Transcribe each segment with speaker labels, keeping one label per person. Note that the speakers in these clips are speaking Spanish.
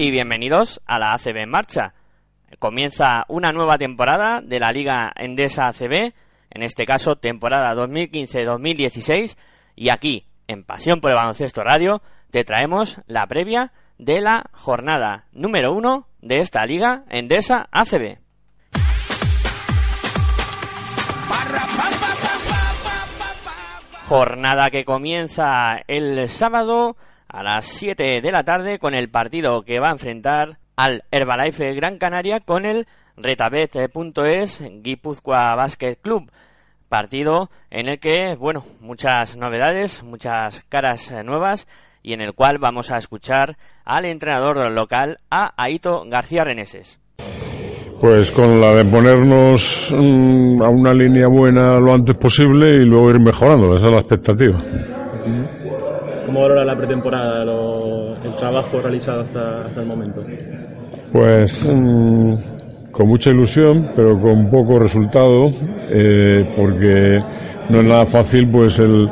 Speaker 1: Y bienvenidos a la ACB en marcha. Comienza una nueva temporada de la Liga Endesa ACB, en este caso temporada 2015-2016, y aquí, en Pasión por el Baloncesto Radio, te traemos la previa de la jornada número uno de esta Liga Endesa ACB. Jornada que comienza el sábado a las 7 de la tarde con el partido que va a enfrentar al Herbalife Gran Canaria con el Retabet.es Guipúzcoa Basket Club. Partido en el que, bueno, muchas novedades, muchas caras eh, nuevas y en el cual vamos a escuchar al entrenador local, a Aito García Reneses.
Speaker 2: Pues con la de ponernos mm, a una línea buena lo antes posible y luego ir mejorando, esa es la expectativa.
Speaker 3: ¿Cómo valora la pretemporada, lo- el trabajo realizado hasta, hasta el momento?
Speaker 2: Pues mm, con mucha ilusión, pero con poco resultado, eh, porque no es nada fácil pues el,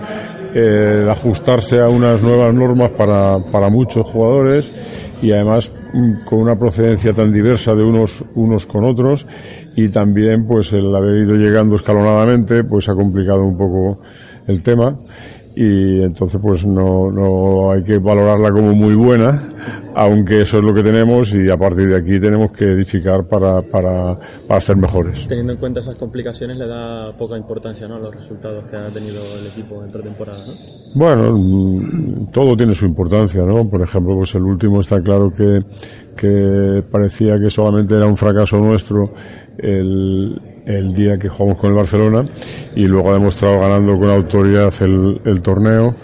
Speaker 2: eh, ajustarse a unas nuevas normas para, para muchos jugadores y además mm, con una procedencia tan diversa de unos, unos con otros y también pues el haber ido llegando escalonadamente pues ha complicado un poco el tema y entonces pues no, no hay que valorarla como muy buena, aunque eso es lo que tenemos y a partir de aquí tenemos que edificar para, para, para ser mejores.
Speaker 3: Teniendo en cuenta esas complicaciones, le da poca importancia ¿no? a los resultados que ha tenido el equipo en pretemporada. ¿no?
Speaker 2: Bueno, mm, todo tiene su importancia, ¿no? Por ejemplo, pues el último está claro que, que parecía que solamente era un fracaso nuestro el, el día que jugamos con el Barcelona y luego ha demostrado ganando con autoridad el, el torneo,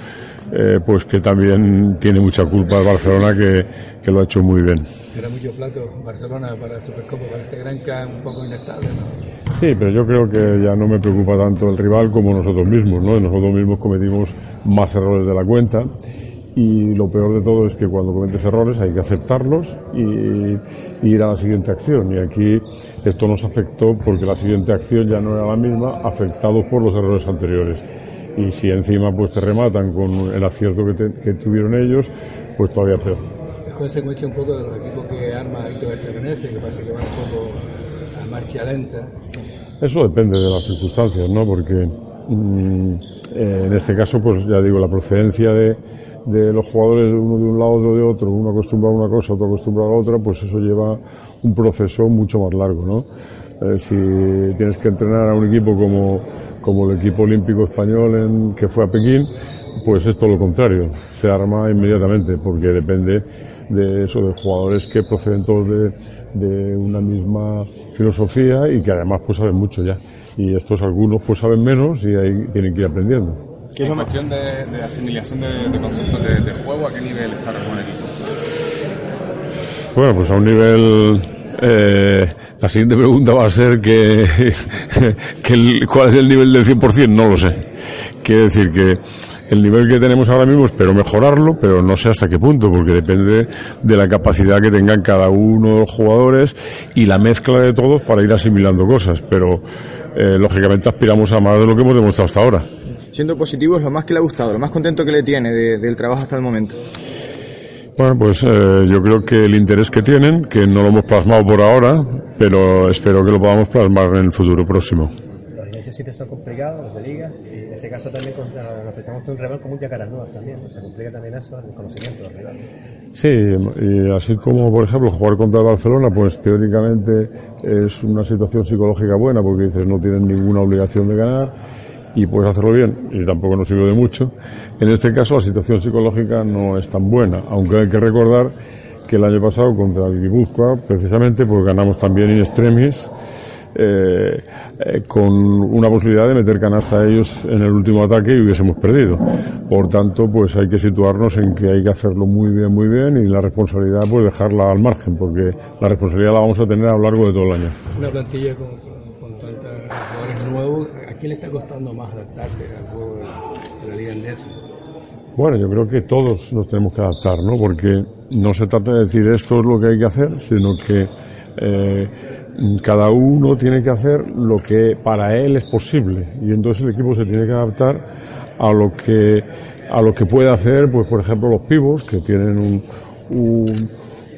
Speaker 2: eh, pues que también tiene mucha culpa el Barcelona que, que lo ha hecho muy bien.
Speaker 4: Era mucho plato Barcelona para el Supercopa, para este gran K un poco inestable, ¿no?
Speaker 2: Sí, pero yo creo que ya no me preocupa tanto el rival como nosotros mismos, ¿no? Nosotros mismos cometimos más errores de la cuenta y lo peor de todo es que cuando cometes errores hay que aceptarlos y, y ir a la siguiente acción. Y aquí esto nos afectó porque la siguiente acción ya no era la misma, afectados por los errores anteriores. Y si encima pues te rematan con el acierto que, te- que tuvieron ellos, pues todavía peor.
Speaker 4: Es consecuencia un poco de los equipos que arma Víctor García que parece que van un poco a marcha lenta.
Speaker 2: Eso depende de las circunstancias, ¿no? Porque mm, eh, en este caso, pues ya digo, la procedencia de, de los jugadores, uno de un lado, otro de otro, uno acostumbrado a una cosa, otro acostumbrado a otra, pues eso lleva un proceso mucho más largo, ¿no? Eh, si tienes que entrenar a un equipo como, como el equipo olímpico español en, que fue a Pekín, pues es todo lo contrario, se arma inmediatamente, porque depende de eso, de jugadores que proceden todos de, de una misma filosofía y que además pues saben mucho ya. Y estos algunos pues saben menos y ahí tienen que ir aprendiendo.
Speaker 5: ¿Qué es la cuestión de, de asimilación de, de conceptos de, de juego? ¿A qué nivel está el equipo?
Speaker 2: Bueno, pues a un nivel... eh, la siguiente pregunta va a ser que, que el- cuál es el nivel del 100%, no lo sé. Quiere decir que el nivel que tenemos ahora mismo espero mejorarlo, pero no sé hasta qué punto, porque depende de la capacidad que tengan cada uno de los jugadores y la mezcla de todos para ir asimilando cosas. Pero eh, lógicamente aspiramos a más de lo que hemos demostrado hasta ahora.
Speaker 6: Siendo positivo, es lo más que le ha gustado, lo más contento que le tiene de- del trabajo hasta el momento.
Speaker 2: Bueno, pues eh, yo creo que el interés que tienen, que no lo hemos plasmado por ahora, pero espero que lo podamos plasmar en el futuro próximo.
Speaker 7: Los muchos sitios son complicados, los de liga, y en este caso también contra, nos enfrentamos contra un rival como un Yacarandúa también, ¿no? se complica también eso, el conocimiento de los rivales.
Speaker 2: Sí, y así como, por ejemplo, jugar contra el Barcelona, pues teóricamente es una situación psicológica buena, porque dices, no tienen ninguna obligación de ganar y puedes hacerlo bien, y tampoco nos sirve de mucho. En este caso, la situación psicológica no es tan buena, aunque hay que recordar que el año pasado contra el Guipúzcoa, precisamente, pues ganamos también in extremis, eh, eh, con una posibilidad de meter canasta a ellos en el último ataque y hubiésemos perdido. Por tanto, pues hay que situarnos en que hay que hacerlo muy bien, muy bien y la responsabilidad pues dejarla al margen, porque la responsabilidad la vamos a tener a lo largo de todo el año.
Speaker 4: Una plantilla con, con, con tantos jugadores nuevos, ¿a quién le está costando más adaptarse al juego de la Liga Endesa?
Speaker 2: Bueno, yo creo que todos nos tenemos que adaptar, ¿no? Porque no se trata de decir esto es lo que hay que hacer, sino que eh, cada uno tiene que hacer lo que para él es posible y entonces el equipo se tiene que adaptar a lo que a lo que puede hacer, pues por ejemplo los pivos que tienen un,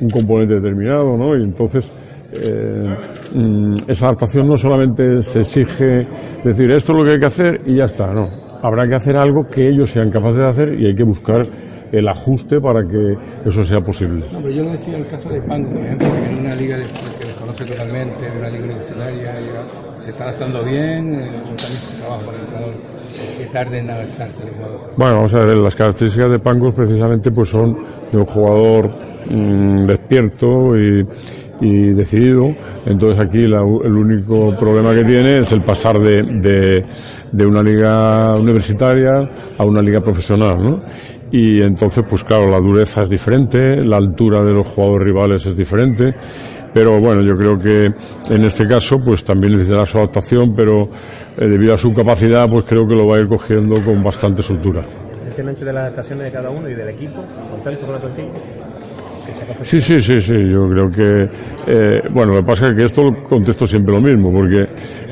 Speaker 2: un componente determinado, ¿no? Y entonces eh, mm, esa adaptación no solamente se exige decir esto es lo que hay que hacer y ya está, no. Habrá que hacer algo que ellos sean capaces de hacer y hay que buscar el ajuste para que eso sea posible.
Speaker 4: No, pero yo lo decía en el caso de Pango, por ejemplo, que en una liga que desconoce totalmente, en una liga universitaria, se está adaptando bien, eh, también trabajo para el entrenador, que tarde en adaptarse al jugador.
Speaker 2: Bueno, vamos a ver, las características de Pangos precisamente pues son de un jugador mmm, despierto y, y, decidido. Entonces aquí la, el único problema que tiene es el pasar de, de, una liga universitaria a una liga profesional, ¿no? Y entonces, pues claro, la dureza es diferente, la altura de los jugadores rivales es diferente. Pero bueno, yo creo que en este caso, pues también necesitará su adaptación, pero eh, debido a su capacidad, pues creo que lo va a ir cogiendo con bastante soltura.
Speaker 7: Independientemente de las adaptaciones de cada uno y del equipo, contento con la plantilla.
Speaker 2: Sí, sí, sí, sí, yo creo que, eh, bueno, lo que pasa es que esto contesto siempre lo mismo, porque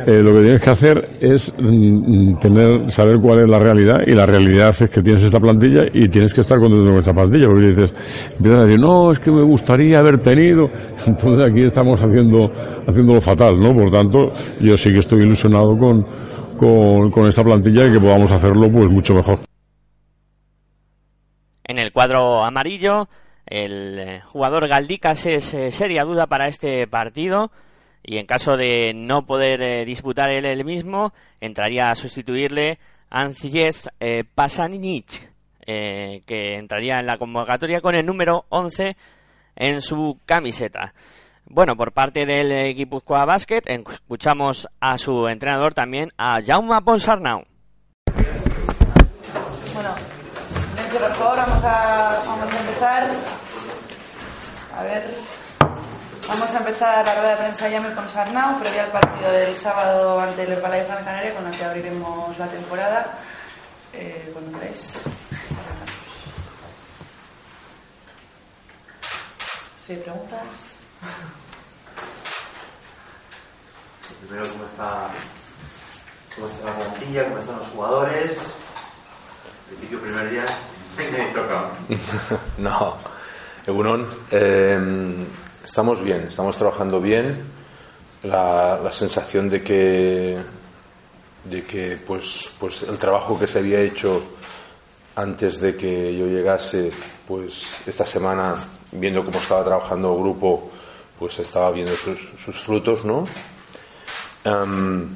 Speaker 2: eh, lo que tienes que hacer es mm, tener, saber cuál es la realidad, y la realidad es que tienes esta plantilla y tienes que estar contento con esta plantilla, porque dices, empiezas a decir, no, es que me gustaría haber tenido, entonces aquí estamos haciendo, haciéndolo fatal, ¿no? Por tanto, yo sí que estoy ilusionado con, con, con esta plantilla y que podamos hacerlo pues mucho mejor.
Speaker 1: En el cuadro amarillo, el eh, jugador Galdicas es eh, seria duda para este partido y en caso de no poder eh, disputar él el mismo, entraría a sustituirle Ancies eh, Pasanic, eh, que entraría en la convocatoria con el número 11 en su camiseta. Bueno, por parte del Guipúzcoa Basket, escuchamos a su entrenador también, a Jaume Ponsarnau.
Speaker 8: Bueno, Nancy, por favor, vamos a, vamos a empezar. A ver, vamos a empezar la rueda de prensa ya con Sarnau, previo al partido del sábado ante el Herbalife Gran Canaria, con el que abriremos la temporada. Eh, cuando queráis. ¿Sí, preguntas?
Speaker 9: Primero, ¿cómo está, cómo está la plantilla? ¿Cómo están los jugadores? Principio, primer día.
Speaker 10: No, Egunon, eh, estamos bien, estamos trabajando bien. La, la, sensación de que, de que pues, pues el trabajo que se había hecho antes de que yo llegase, pues esta semana, viendo cómo estaba trabajando el grupo, pues estaba viendo sus, sus frutos, ¿no? Um,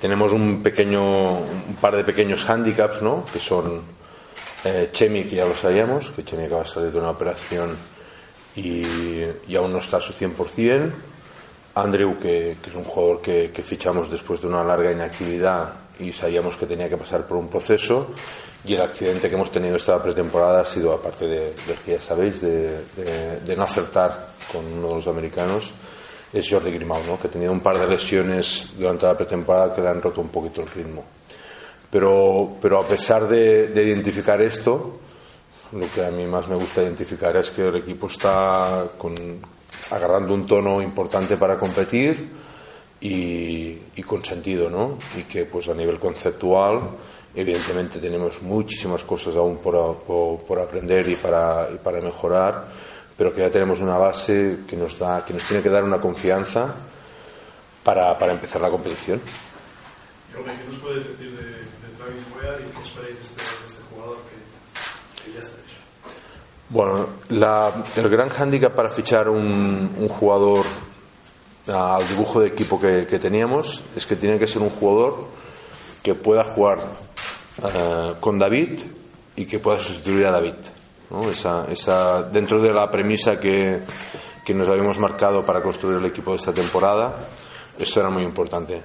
Speaker 10: tenemos un pequeño, un par de pequeños handicaps, ¿no? Que son eh, Chemi, que ya lo sabíamos, que Chemi acaba de salir de una operación y, aún no está a su 100%. Andrew, que, que es un jugador que, fichamos después de una larga inactividad y sabíamos que tenía que pasar por un proceso. Y el accidente que hemos tenido esta pretemporada ha sido, aparte de, de que ya sabéis, de, no acertar con uno de los americanos, es Jordi Grimau, ¿no? que ha tenido un par de lesiones durante la pretemporada que le han roto un poquito el ritmo. Pero, pero a pesar de, de identificar esto, lo que a mí más me gusta identificar es que el equipo está con, agarrando un tono importante para competir y, y, con sentido, ¿no? Y que pues a nivel conceptual, evidentemente tenemos muchísimas cosas aún por, por, por aprender y para, y para mejorar, pero que ya tenemos una base que nos, da, que nos tiene que dar una confianza para, para empezar la competición.
Speaker 11: ¿qué nos puedes decir de, qué esperáis de este, jugador que, hecho?
Speaker 10: Bueno, la- el gran hándicap para fichar un, jugador al dibujo de equipo que, teníamos es que tiene que ser un jugador que pueda jugar eh, con David y que pueda sustituir a David. Esa, esa, dentro de la premisa que, que nos habíamos marcado para construir el equipo de esta temporada, esto era muy importante.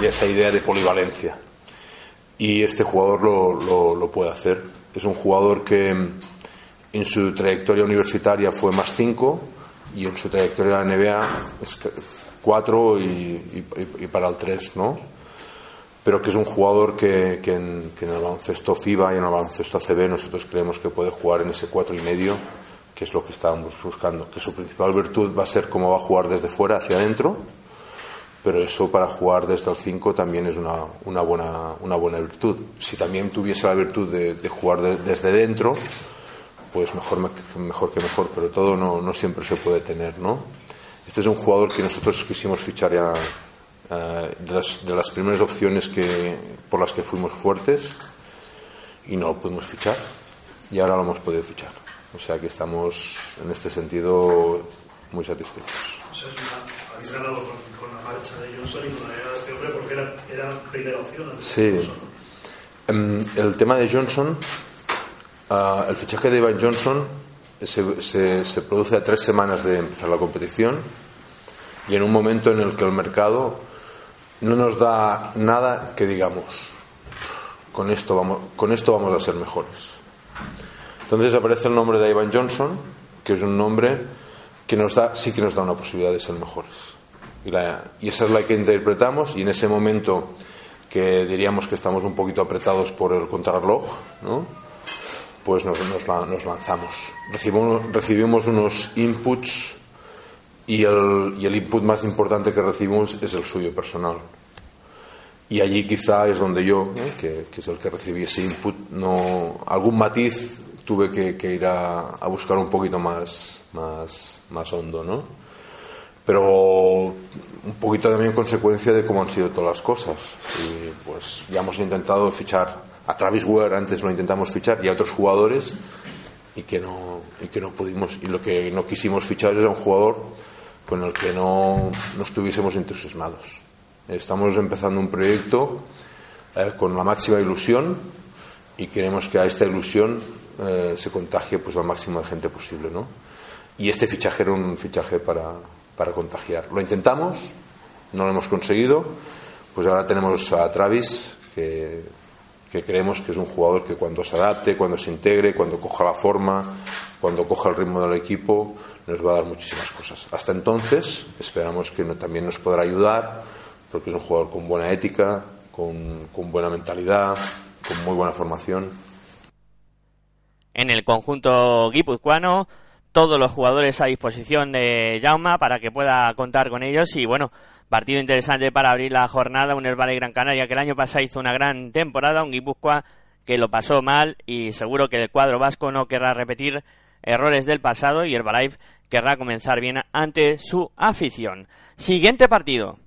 Speaker 10: Y esa idea de polivalencia. Y este jugador lo, puede hacer. Es un jugador que en su trayectoria universitaria fue más 5 y en su trayectoria en la NBA es 4 y, para el 3, ¿no? Pero que es un jugador que, que en, que el baloncesto FIBA y en el baloncesto ACB nosotros creemos que puede jugar en ese 4 y medio, que es lo que estábamos buscando. Que su principal virtud va a ser cómo va a jugar desde fuera hacia adentro, pero eso para jugar desde el 5 también es una, una, buena, una buena virtud. Si también tuviese la virtud de, de jugar de- desde dentro, pues mejor, me- mejor que mejor, pero todo no, no siempre se puede tener, ¿no? Este es un jugador que nosotros quisimos fichar ya eh, de, las, de las primeras opciones que, por las que fuimos fuertes y no lo pudimos fichar y ahora lo hemos podido fichar. O sea que estamos en este sentido muy satisfechos.
Speaker 11: Habéis ganado con, con la marcha de Johnson y con la llegada de este hombre porque era, era primera opción.
Speaker 10: Sí. Em, el tema de Johnson, ah, el fichaje de Ivan Johnson se, se- se produce a tres semanas de empezar la competición y en un momento en el que el mercado no nos da nada que digamos, con esto vamos, con esto vamos a ser mejores. Entonces aparece el nombre de Ivan Johnson, que es un nombre que nos da, sí que nos da una posibilidad de ser mejores. Y, la- y esa es la que interpretamos y en ese momento que diríamos que estamos un poquito apretados por el contrarreloj, ¿no? pues nos, nos nos lanzamos. Recibimos, recibimos unos inputs y el, y el input más importante que recibimos es el suyo personal. Y allí quizá es donde yo, ¿eh? que, que es el que recibí ese input, no, algún matiz tuve que, que ir a, a buscar un poquito más, más, más hondo, ¿no? Pero un poquito también consecuencia de cómo han sido todas las cosas. Y pues ya hemos intentado fichar a Travis Ware, antes lo intentamos fichar, y a otros jugadores, y que no, y que no pudimos. Y lo que no quisimos fichar era un jugador con el que no, no estuviésemos entusiasmados. Estamos empezando un proyecto eh, con la máxima ilusión y queremos que a esta ilusión eh, se contagie pues al máximo de gente posible, ¿no? Y este fichaje era un fichaje para, para contagiar. Lo intentamos, no lo hemos conseguido, pues ahora tenemos a Travis, que, que creemos que es un jugador que cuando se adapte, cuando se integre, cuando coja la forma, cuando coja el ritmo del equipo, nos va a dar muchísimas cosas. Hasta entonces, esperamos que también nos podrá ayudar, porque es un jugador con buena ética, con, con buena mentalidad, con muy buena formación.
Speaker 1: En el conjunto guipuzcoano. Todos los jugadores a disposición de Jauma para que pueda contar con ellos. Y bueno, partido interesante para abrir la jornada. Un Herbalife Gran Canaria que el año pasado hizo una gran temporada. Un Guipúzcoa que lo pasó mal y seguro que el cuadro vasco no querrá repetir errores del pasado y Herbalife querrá comenzar bien ante su afición. Siguiente partido.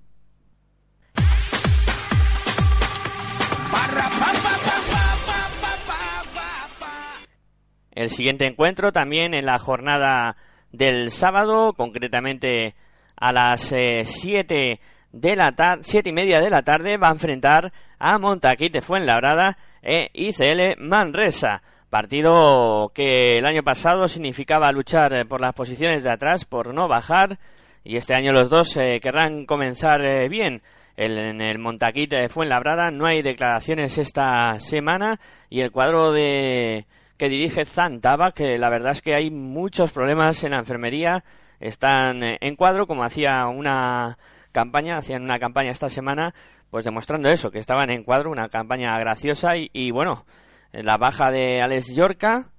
Speaker 1: El siguiente encuentro también en la jornada del sábado, concretamente a las 7 de la tarde, siete y media de la tarde, va a enfrentar a Montaquite Fuenlabrada e ICL Manresa. Partido que el año pasado significaba luchar eh, por las posiciones de atrás, por no bajar, y este año los dos eh, querrán comenzar eh, bien. El- en el Montaquite Fuenlabrada no hay declaraciones esta semana y el cuadro de que dirige Zantaba, que la verdad es que hay muchos problemas en la enfermería, están eh, en cuadro, como hacía una campaña, hacían una campaña esta semana, pues demostrando eso, que estaban en cuadro, una campaña graciosa y, bueno, la baja de Alex Yorca,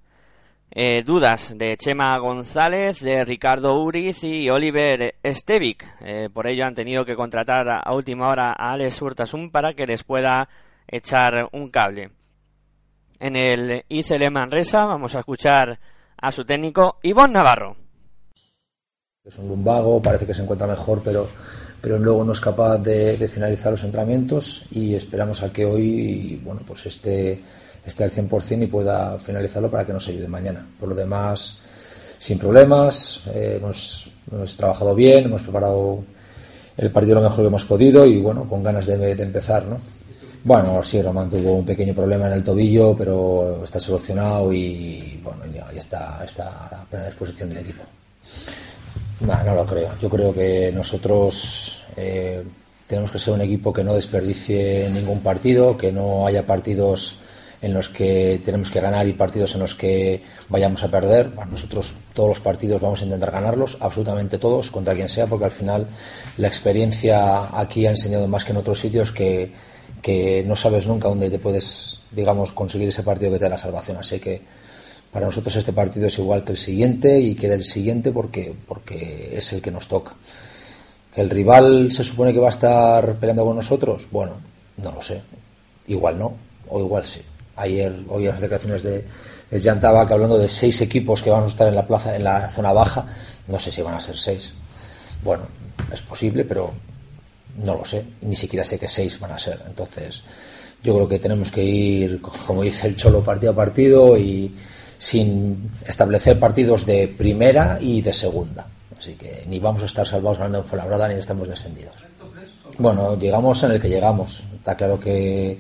Speaker 1: eh, dudas de Chema González, de Ricardo Uriz y Oliver Stevic. Eh, por ello han tenido que contratar a, última hora a Alex Urtasun para que les pueda echar un cable. En el ICL Manresa vamos a escuchar a su técnico Ivonne Navarro.
Speaker 12: Es un lumbago, parece que se encuentra mejor, pero, pero luego no es capaz de, de finalizar los entrenamientos y esperamos a que hoy, bueno, pues esté, esté al 100% y pueda finalizarlo para que nos ayude mañana. Por lo demás, sin problemas, eh, hemos, hemos trabajado bien, hemos preparado el partido lo mejor que hemos podido y bueno, con ganas de, de empezar, ¿no? Bueno, sí, Román tuvo un pequeño problema en el tobillo, pero está solucionado y bueno, ya está, está a plena disposición del equipo. No, no lo creo. Yo creo que nosotros eh, tenemos que ser un equipo que no desperdicie ningún partido, que no haya partidos en los que tenemos que ganar y partidos en los que vayamos a perder. Nosotros todos los partidos vamos a intentar ganarlos, absolutamente todos, contra quien sea, porque al final la experiencia aquí ha enseñado más que en otros sitios que, que no sabes nunca dónde te puedes, digamos, conseguir ese partido que te da la salvación. Así que para nosotros este partido es igual que el siguiente y que del siguiente porque, porque es el que nos toca. ¿Que el rival se supone que va a estar peleando con nosotros? Bueno, no lo sé. Igual no, o igual sí. Ayer oí las declaraciones de, de Jan Tabak hablando de seis equipos que van a estar en la plaza, en la zona baja. No sé si van a ser seis. Bueno, es posible, pero no lo sé. Ni siquiera sé que seis van a ser. Entonces, yo creo que tenemos que ir, como dice el Cholo, partido a partido y sin establecer partidos de primera y de segunda. Así que ni vamos a estar salvados ganando en Fuenlabrada ni estamos descendidos. Bueno, llegamos en el que llegamos. Está claro que,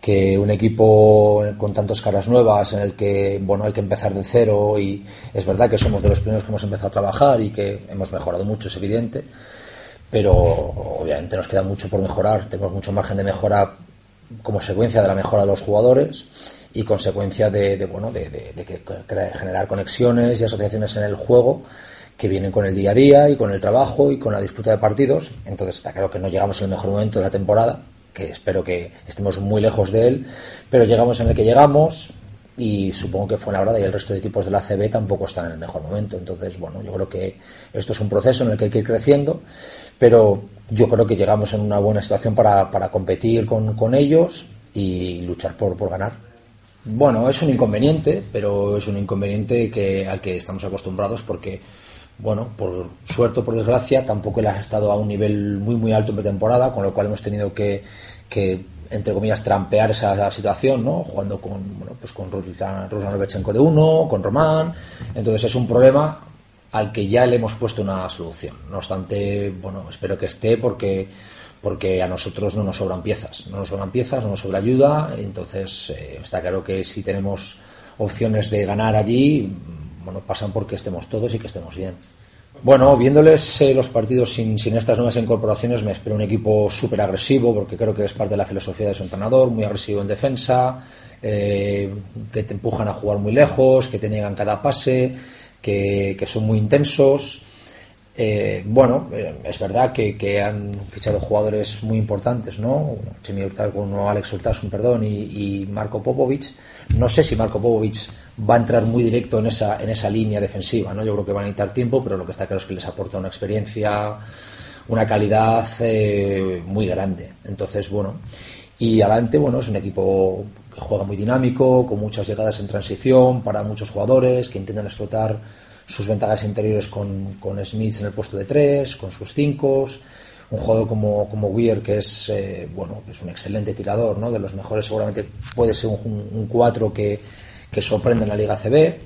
Speaker 12: que un equipo con tantas caras nuevas, en el que bueno hay que empezar de cero y es verdad que somos de los primeros que hemos empezado a trabajar y que hemos mejorado mucho, es evidente, pero obviamente nos queda mucho por mejorar. Tenemos mucho margen de mejora como secuencia de la mejora de los jugadores y consecuencia de, de, bueno de, generar conexiones y asociaciones en el juego que vienen con el día a día y con el trabajo y con la disputa de partidos. Entonces está claro que no llegamos en el mejor momento de la temporada, que espero que estemos muy lejos de él, pero llegamos en el que llegamos y supongo que Fuenlabrada y el resto de equipos de la CB tampoco están en el mejor momento. Entonces, bueno, yo creo que esto es un proceso en el que hay que ir creciendo, pero yo creo que llegamos en una buena situación para, para competir con, con ellos y luchar por, por ganar. Bueno, es un inconveniente, pero es un inconveniente que, al que estamos acostumbrados porque, bueno, por suerte o por desgracia, tampoco él ha estado a un nivel muy, muy alto en pretemporada, con lo cual hemos tenido que entre comillas, trampear esa situación, ¿no? Jugando con, bueno, pues con Ruslan Ruslan de uno, con Román. Entonces es un problema al que ya le hemos puesto una solución. No obstante, bueno, espero que esté porque porque a nosotros no nos sobran piezas, no nos sobran piezas, no nos sobra ayuda, entonces eh, está claro que si tenemos opciones de ganar allí, bueno, pasan porque estemos todos y que estemos bien. Bueno, viéndoles eh, los partidos sin, sin estas nuevas incorporaciones, me espero un equipo súper agresivo, porque creo que es parte de la filosofía de su entrenador, muy agresivo en defensa, eh, que te empujan a jugar muy lejos, que te niegan cada pase, que, son muy intensos. Eh, bueno, eh, es verdad que, han fichado jugadores muy importantes, ¿no? No, Alex Hurtasun, perdón, y, y Marco Popovic. No sé si Marco Popovic va a entrar muy directo en esa, en esa línea defensiva, ¿no? Yo creo que van a necesitar tiempo, pero lo que está claro es que les aporta una experiencia, una calidad eh, muy grande. Entonces, bueno, y adelante, bueno, es un equipo que juega muy dinámico, con muchas llegadas en transición para muchos jugadores que intentan explotar sus ventajas interiores con, con Smith en el puesto de tres, con sus cinco, un jugador como, como Weir que es eh, bueno que es un excelente tirador, ¿no? de los mejores seguramente puede ser un, un cuatro que, que sorprende en la Liga CB.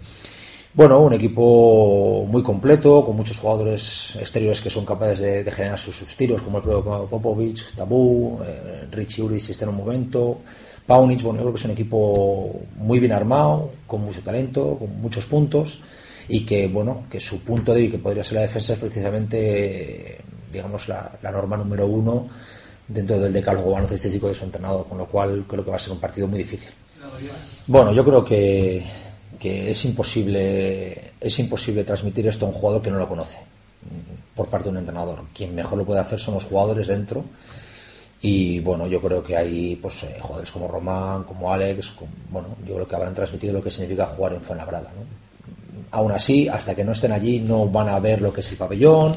Speaker 12: Bueno, un equipo muy completo, con muchos jugadores exteriores que son capaces de, generar sus, tiros, como el propio Popovic, Tabú, eh, Richie Uri si está en un momento, Paunic, bueno, yo creo que es un equipo muy bien armado, con mucho talento, con muchos puntos y que bueno que su punto débil que podría ser la defensa es precisamente digamos la, la norma número uno dentro del decálogo baloncestístico de su entrenador con lo cual creo que va a ser un partido muy difícil bueno yo creo que, es imposible es imposible transmitir esto a un jugador que no lo conoce por parte de un entrenador quien mejor lo puede hacer son los jugadores dentro y bueno yo creo que hay pues eh, jugadores como Román como Alex bueno yo creo que habrán transmitido lo que significa jugar en Fuenlabrada ¿no? aún así, hasta que no estén allí, no van a ver lo que es el pabellón,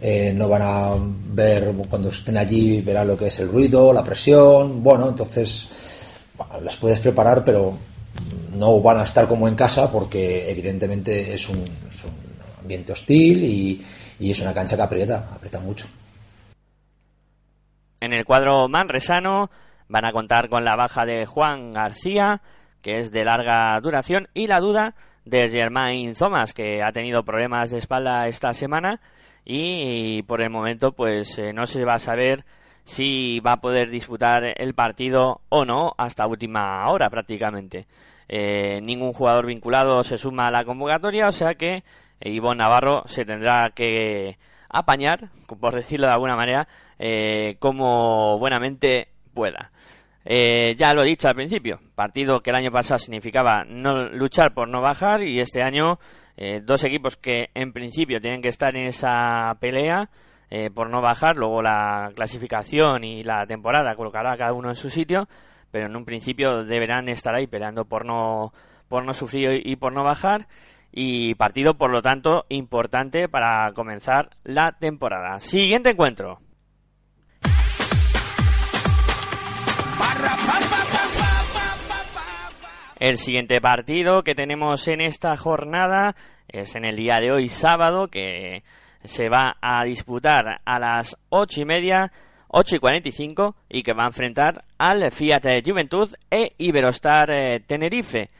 Speaker 12: eh, no van a ver, cuando estén allí, verán lo que es el ruido, la presión. Bueno, entonces las puedes preparar, pero no van a estar como en casa porque, evidentemente, es un, ambiente hostil y, y, es una cancha que aprieta, aprieta mucho.
Speaker 1: En el cuadro manresano van a contar con la baja de Juan García, que es de larga duración, y la duda de Germain Thomas, que ha tenido problemas de espalda esta semana y, por el momento pues eh, no se va a saber si va a poder disputar el partido o no hasta última hora prácticamente. Eh, ningún jugador vinculado se suma a la convocatoria, o sea que Ivonne Navarro se tendrá que apañar, por decirlo de alguna manera, eh, como buenamente pueda. Eh, ya lo he dicho al principio, partido que el año pasado significaba no luchar por no bajar y este año eh, dos equipos que en principio tienen que estar en esa pelea eh, por no bajar, luego la clasificación y la temporada colocará cada uno en su sitio, pero en un principio deberán estar ahí peleando por no por no sufrir y por no bajar y partido por lo tanto importante para comenzar la temporada. Siguiente encuentro. El siguiente partido que tenemos en esta jornada es en el día de hoy sábado que se va a disputar a las ocho y media, ocho y cuarenta y cinco y que va a enfrentar al Fiat Juventud e Iberostar eh, Tenerife.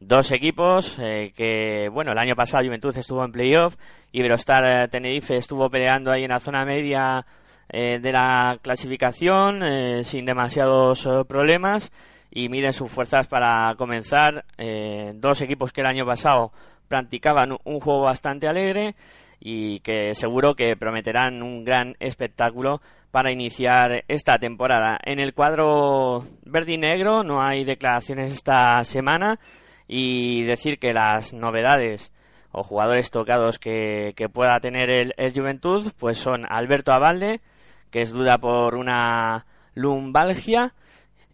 Speaker 1: Dos equipos eh, que, bueno, el año pasado Juventud estuvo en playoff, Iberostar eh, Tenerife estuvo peleando ahí en la zona media de la clasificación sin demasiados problemas y miden sus fuerzas para comenzar. dos equipos que el año pasado practicaban un juego bastante alegre y que seguro que prometerán un gran espectáculo para iniciar esta temporada. En el cuadro verde y negro no hay declaraciones esta semana y decir que las novedades o jugadores tocados que, pueda tener el, Juventud pues son Alberto Avalde, que es duda por una lumbalgia,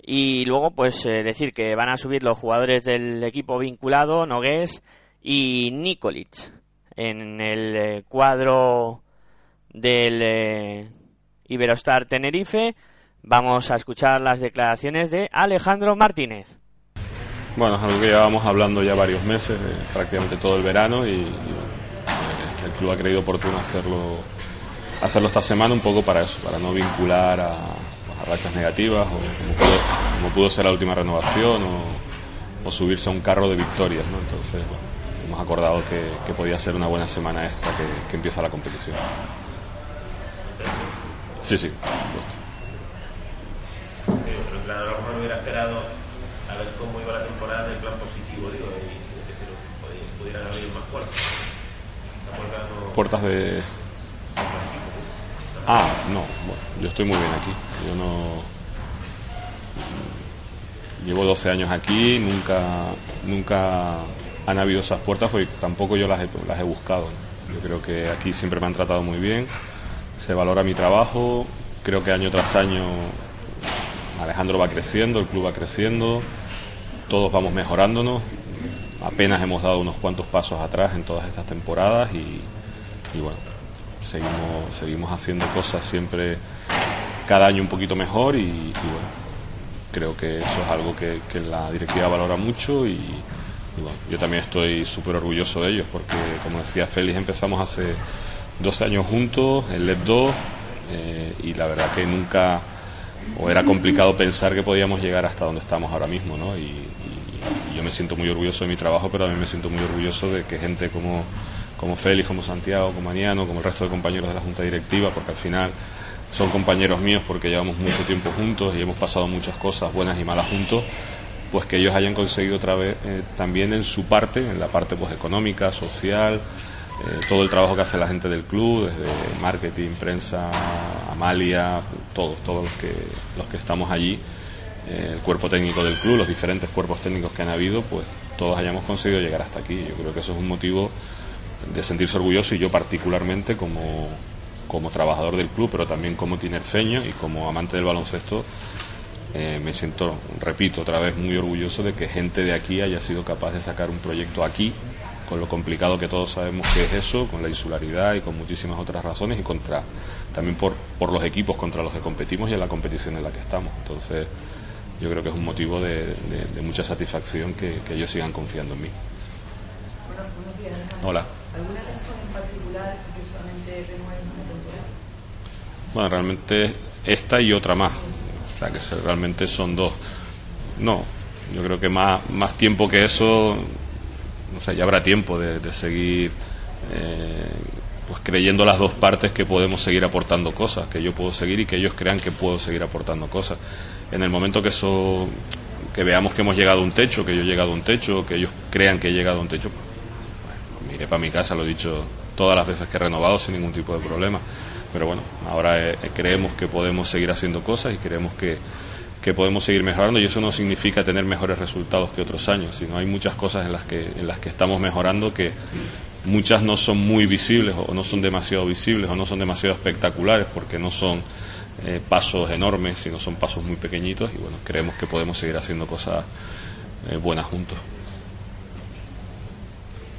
Speaker 1: y luego pues eh, decir que van a subir los jugadores del equipo vinculado, Nogués y Nikolic en el eh, cuadro del eh, Iberostar Tenerife. Vamos a escuchar las declaraciones de Alejandro Martínez.
Speaker 13: Bueno, es algo que llevábamos hablando ya varios meses, eh, prácticamente todo el verano, y, el club ha creído oportuno hacerlo, hacerlo esta semana un poco para eso, para no vincular a, rachas negativas, o como pudo, ser la última renovación, o, subirse a un carro de victorias. ¿no? Entonces, hemos acordado que, podía ser una buena semana esta que, empieza la competición. Sí, sí, por supuesto.
Speaker 14: El entrenador mejor hubiera esperado a ver cómo iba la temporada del plan positivo, digo, y que se pudieran abrir más puertas.
Speaker 13: Puertas de... Ah, no, bueno, yo estoy muy bien aquí. Yo no... Llevo 12 años aquí, nunca, nunca han habido esas puertas, porque tampoco yo las he, las he buscado. Yo creo que aquí siempre me han tratado muy bien, se valora mi trabajo, creo que año tras año Alejandro va creciendo, el club va creciendo, todos vamos mejorándonos, apenas hemos dado unos cuantos pasos atrás en todas estas temporadas y, bueno, seguimos, seguimos haciendo cosas siempre cada año un poquito mejor y, bueno, creo que eso es algo que, que la directiva valora mucho y, yo también estoy súper orgulloso de ellos porque, como decía Félix, empezamos hace 12 años juntos, en LED 2, eh, y la verdad que nunca, o era complicado pensar que podíamos llegar hasta donde estamos ahora mismo, ¿no? Y, yo me siento muy orgulloso de mi trabajo, pero también me siento muy orgulloso de que gente como, como Félix, como Santiago, como Aniano, como el resto de compañeros de la Junta Directiva, porque al final son compañeros míos porque llevamos mucho tiempo juntos y hemos pasado muchas cosas buenas y malas juntos, pues que ellos hayan conseguido otra vez eh, también en su parte, en la parte pues económica, social, eh, todo el trabajo que hace la gente del club, desde marketing, prensa, Amalia, todos, todos los que, los que estamos allí, eh, el cuerpo técnico del club, los diferentes cuerpos técnicos que han habido, pues todos hayamos conseguido llegar hasta aquí. Yo creo que eso es un motivo de sentirse orgulloso y yo particularmente como, como trabajador del club, pero también como tinerfeño y como amante del baloncesto, eh, me siento, repito otra vez, muy orgulloso de que gente de aquí haya sido capaz de sacar un proyecto aquí, con lo complicado que todos sabemos que es eso, con la insularidad y con muchísimas otras razones y contra también por, por los equipos contra los que competimos y en la competición en la que estamos. Entonces, yo creo que es un motivo de, mucha satisfacción que, ellos sigan confiando en mí. Hola. ¿Alguna razón en particular que solamente Bueno, realmente esta y otra más. O sea, que realmente son dos. No, yo creo que más, más tiempo que eso, o sea, ya habrá tiempo de, seguir eh, pues creyendo las dos partes que podemos seguir aportando cosas, que yo puedo seguir y que ellos crean que puedo seguir aportando cosas. En el momento que eso que veamos que hemos llegado a un techo, que yo he llegado a un techo, que ellos crean que he llegado a un techo, pues, me iré para mi casa, lo he dicho todas las veces que he renovado sin ningún tipo de problema. Pero bueno, ahora eh, creemos que podemos seguir haciendo cosas y creemos que, que podemos seguir mejorando y eso no significa tener mejores resultados que otros años, sino hay muchas cosas en las que, en las que estamos mejorando que muchas no son muy visibles o no son demasiado visibles o no son demasiado espectaculares porque no son eh, pasos enormes, sino son pasos muy pequeñitos y bueno, creemos que podemos seguir haciendo cosas eh, buenas juntos.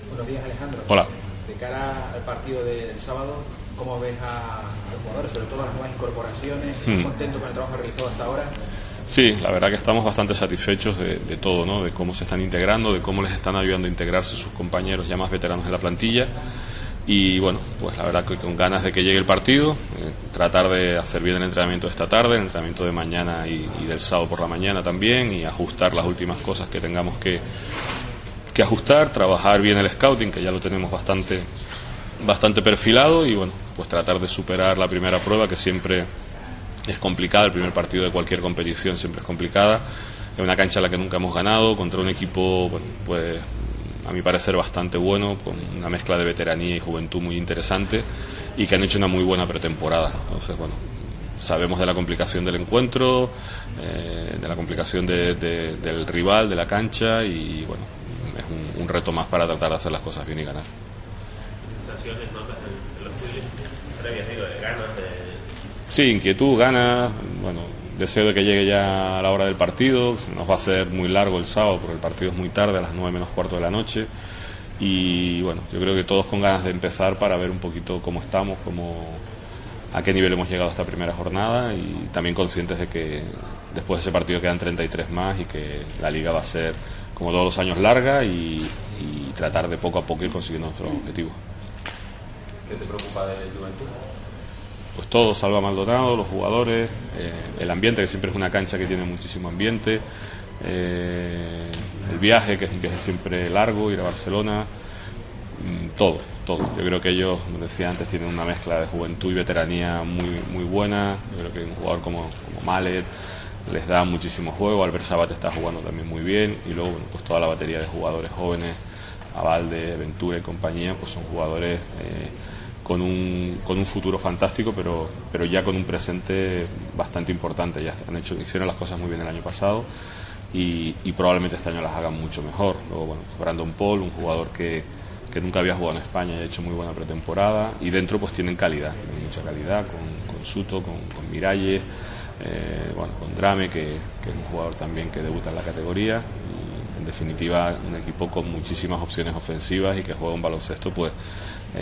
Speaker 15: Buenos días, Alejandro.
Speaker 13: Hola.
Speaker 15: De cara al partido de- del sábado, ¿cómo ves a, los jugadores, sobre todo a las nuevas incorporaciones? ¿Estás
Speaker 13: Hmm.
Speaker 15: contento con el trabajo realizado hasta ahora?
Speaker 13: Sí, la verdad que estamos bastante satisfechos de, de todo, ¿no? De cómo se están integrando, de cómo les están ayudando a integrarse sus compañeros ya más veteranos en la plantilla. Y bueno, pues la verdad que con ganas de que llegue el partido, eh, tratar de hacer bien el entrenamiento de esta tarde, el entrenamiento de mañana y, y del sábado por la mañana también, y ajustar las últimas cosas que tengamos que, que ajustar, trabajar bien el scouting, que ya lo tenemos bastante, bastante perfilado, y bueno, pues tratar de superar la primera prueba, que siempre es complicada, el primer partido de cualquier competición siempre es complicada, es una cancha en la que nunca hemos ganado, contra un equipo, pues a mi parecer bastante bueno, con una mezcla de veteranía y juventud muy interesante y que han hecho una muy buena pretemporada. Entonces, bueno, sabemos de la complicación del encuentro, eh, de la complicación de- de- del rival, de la cancha y bueno, es un, reto más para tratar de hacer las cosas bien y ganar.
Speaker 14: sensaciones, notas en, en los tuyos
Speaker 13: Sí, inquietud, ganas, bueno, deseo de que llegue ya a la hora del partido, nos va a hacer muy largo el sábado porque el partido es muy tarde, a las 9 menos cuarto de la noche, y bueno, yo creo que todos con ganas de empezar para ver un poquito cómo estamos, cómo, a qué nivel hemos llegado esta primera jornada y también conscientes de que después de ese partido quedan 33 más y que la liga va a ser como todos los años larga y, y tratar de poco a poco ir consiguiendo nuestros objetivos.
Speaker 15: ¿Qué te preocupa de Juventud?
Speaker 13: pues todo, Salva Maldonado, los jugadores, eh, el ambiente, que siempre es una cancha que tiene muchísimo ambiente, eh, el viaje, que es un viaje siempre largo, ir a Barcelona, mm, todo, todo. Yo creo que ellos, como decía antes, tienen una mezcla de juventud y veteranía muy, muy buena. Yo creo que un jugador como, como Mallet les da muchísimo juego, Albert Sabat está jugando también muy bien, y luego, bueno, pues toda la batería de jugadores jóvenes, Avalde, Ventura y compañía, pues son jugadores eh, con un, con un futuro fantástico, pero, pero ya con un presente bastante importante. Ya han hecho, hicieron las cosas muy bien el año pasado y, y probablemente este año las hagan mucho mejor. Luego, bueno, Brandon Paul, un jugador que, que nunca había jugado en España y ha hecho muy buena pretemporada. Y dentro pues tienen calidad, tienen mucha calidad con, con Suto, con, con Miralles, eh, bueno, con Drame, que, que es un jugador también que debuta en la categoría. En definitiva, un equipo con muchísimas opciones ofensivas y que juega un baloncesto pues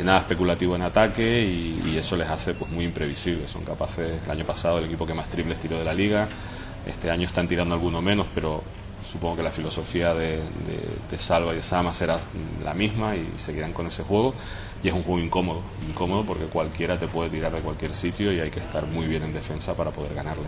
Speaker 13: nada especulativo en ataque y, y eso les hace pues muy imprevisibles. Son capaces, el año pasado el equipo que más triples tiró de la liga, este año están tirando alguno menos, pero supongo que la filosofía de, de- de Salva y de Sama será la misma y seguirán con ese juego. Y es un juego incómodo, incómodo porque cualquiera te puede tirar de cualquier sitio y hay que estar muy bien en defensa para poder ganarle.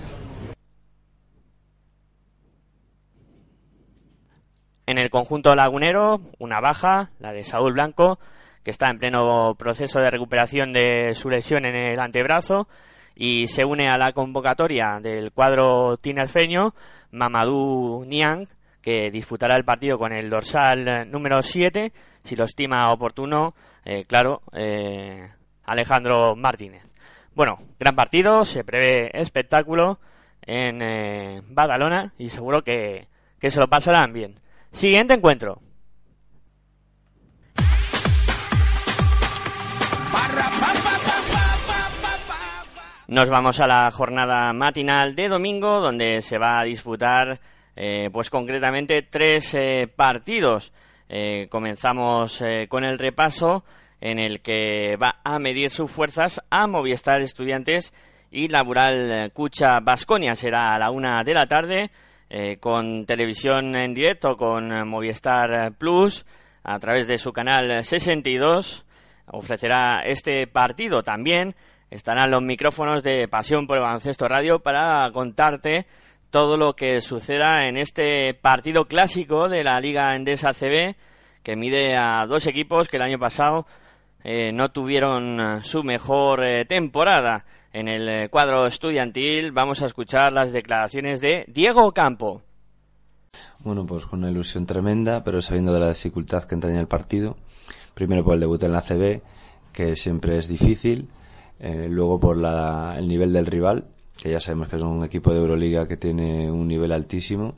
Speaker 1: En el conjunto lagunero, una baja, la de Saúl Blanco, que está en pleno proceso de recuperación de su lesión en el antebrazo y se une a la convocatoria del cuadro tinerfeño Mamadou Niang, que disputará el partido con el dorsal número 7, si lo estima oportuno, eh, claro, eh, Alejandro Martínez. Bueno, gran partido, se prevé espectáculo en eh, Badalona y seguro que, que se lo pasarán bien. Siguiente encuentro. Nos vamos a la jornada matinal de domingo, donde se va a disputar, eh, pues concretamente, tres eh, partidos. Eh, comenzamos eh, con el repaso, en el que va a medir sus fuerzas a Movistar Estudiantes y Laboral Cucha Basconia. Será a la una de la tarde, con televisión en directo con Movistar Plus, a través de su canal 62 ofrecerá este partido. También estarán los micrófonos de Pasión por el Baloncesto Radio para contarte todo lo que suceda en este partido clásico de la Liga Endesa CB que mide a dos equipos que el año pasado eh, no tuvieron eh, su mejor eh, temporada. En el cuadro estudiantil vamos a escuchar las declaraciones de Diego Campo.
Speaker 16: Bueno, pues con una ilusión tremenda, pero sabiendo de la dificultad que entraña el partido. Primero por el debut en la CB, que siempre es difícil. luego por el nivel del rival, que ya sabemos que es un equipo de Euroliga que tiene un nivel altísimo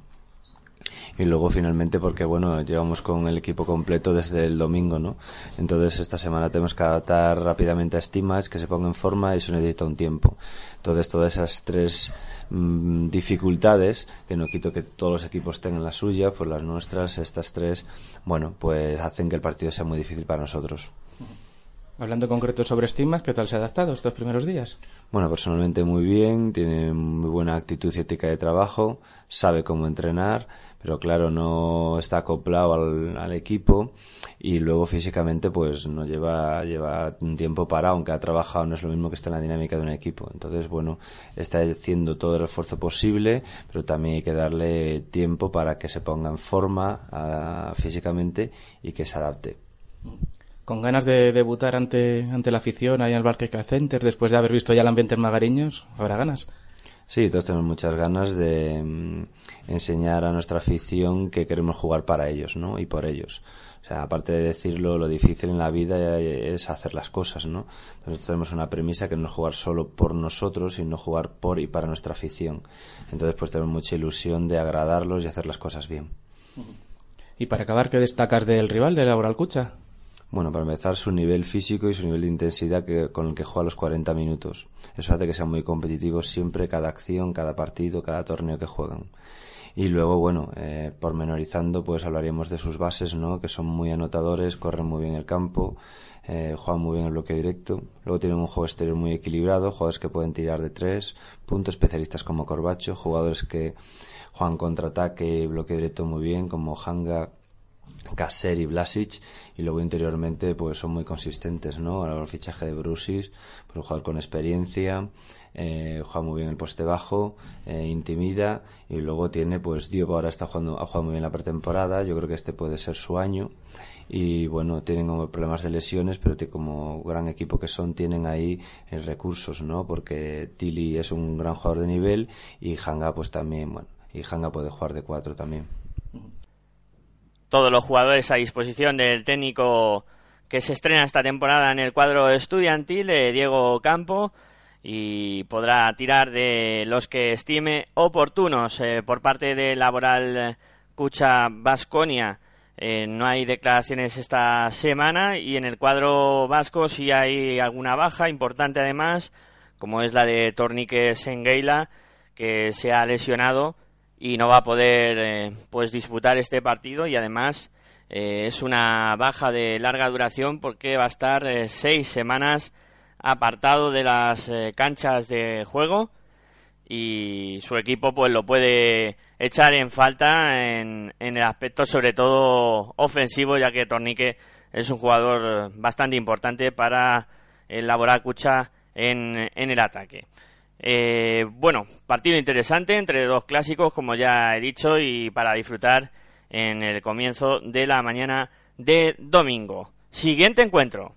Speaker 16: y luego finalmente porque bueno llevamos con el equipo completo desde el domingo no entonces esta semana tenemos que adaptar rápidamente a estimas que se ponga en forma y eso necesita un tiempo entonces todas esas tres mm, dificultades que no quito que todos los equipos tengan la suya pues las nuestras estas tres bueno pues hacen que el partido sea muy difícil para nosotros
Speaker 17: Hablando concreto sobre estimas, ¿qué tal se ha adaptado estos primeros días?
Speaker 16: Bueno, personalmente muy bien, tiene muy buena actitud y ética de trabajo, sabe cómo entrenar, pero claro, no está acoplado al, equipo y luego físicamente pues no lleva, lleva un tiempo para, aunque ha trabajado, no es lo mismo que está en la dinámica de un equipo. Entonces, bueno, está haciendo todo el esfuerzo posible, pero también hay que darle tiempo para que se ponga en forma ah, físicamente y que se adapte.
Speaker 17: Con ganas de debutar ante, ante la afición ahí en el Barclaycard Center, después de haber visto ya el ambiente en Magariños, ¿habrá ganas?
Speaker 16: Sí, todos tenemos muchas ganas de mm, enseñar a nuestra afición que queremos jugar para ellos, ¿no? Y por ellos. O sea, aparte de decirlo, lo difícil en la vida es hacer las cosas, ¿no? Entonces tenemos una premisa que no es jugar solo por nosotros, sino jugar por y para nuestra afición. Entonces pues tenemos mucha ilusión de agradarlos y hacer las cosas bien.
Speaker 17: Y para acabar, ¿qué destacas del rival, de Laura Alcucha?
Speaker 16: Bueno, para empezar, su nivel físico y su nivel de intensidad que, con el que juega los 40 minutos. Eso hace que sean muy competitivos siempre, cada acción, cada partido, cada torneo que juegan. Y luego, bueno, eh, pormenorizando, pues hablaríamos de sus bases, ¿no? Que son muy anotadores, corren muy bien el campo, eh, juegan muy bien el bloque directo. Luego tienen un juego exterior muy equilibrado, jugadores que pueden tirar de tres, puntos especialistas como Corbacho, jugadores que juegan contraataque y bloque directo muy bien, como Hanga, Kasser y Blasic y luego interiormente pues son muy consistentes ¿no? Ahora el fichaje de Brusis pues un jugador con experiencia eh, juega muy bien el poste bajo eh, intimida y luego tiene pues Diop ahora está jugando ha jugado muy bien la pretemporada yo creo que este puede ser su año y bueno tienen problemas de lesiones pero como gran equipo que son tienen ahí eh, recursos no porque Tilly es un gran jugador de nivel y Hanga pues también bueno y Hanga puede jugar de cuatro también
Speaker 1: todos los jugadores a disposición del técnico que se estrena esta temporada en el cuadro estudiantil, de Diego Campo, y podrá tirar de los que estime oportunos eh, por parte de Laboral Cucha Vasconia. Eh, no hay declaraciones esta semana y en el cuadro vasco sí hay alguna baja importante además, como es la de Tornique Sengeila, que se ha lesionado y no va a poder eh, pues disputar este partido y además eh, es una baja de larga duración porque va a estar eh, seis semanas apartado de las canchas de juego y su equipo pues lo puede echar en falta en, en el aspecto sobre todo ofensivo ya que Tornique es un jugador bastante importante para elaborar cucha en, en el ataque. Eh, bueno, partido interesante entre dos clásicos, como ya he dicho, y para disfrutar en el comienzo de la mañana de domingo. Siguiente encuentro.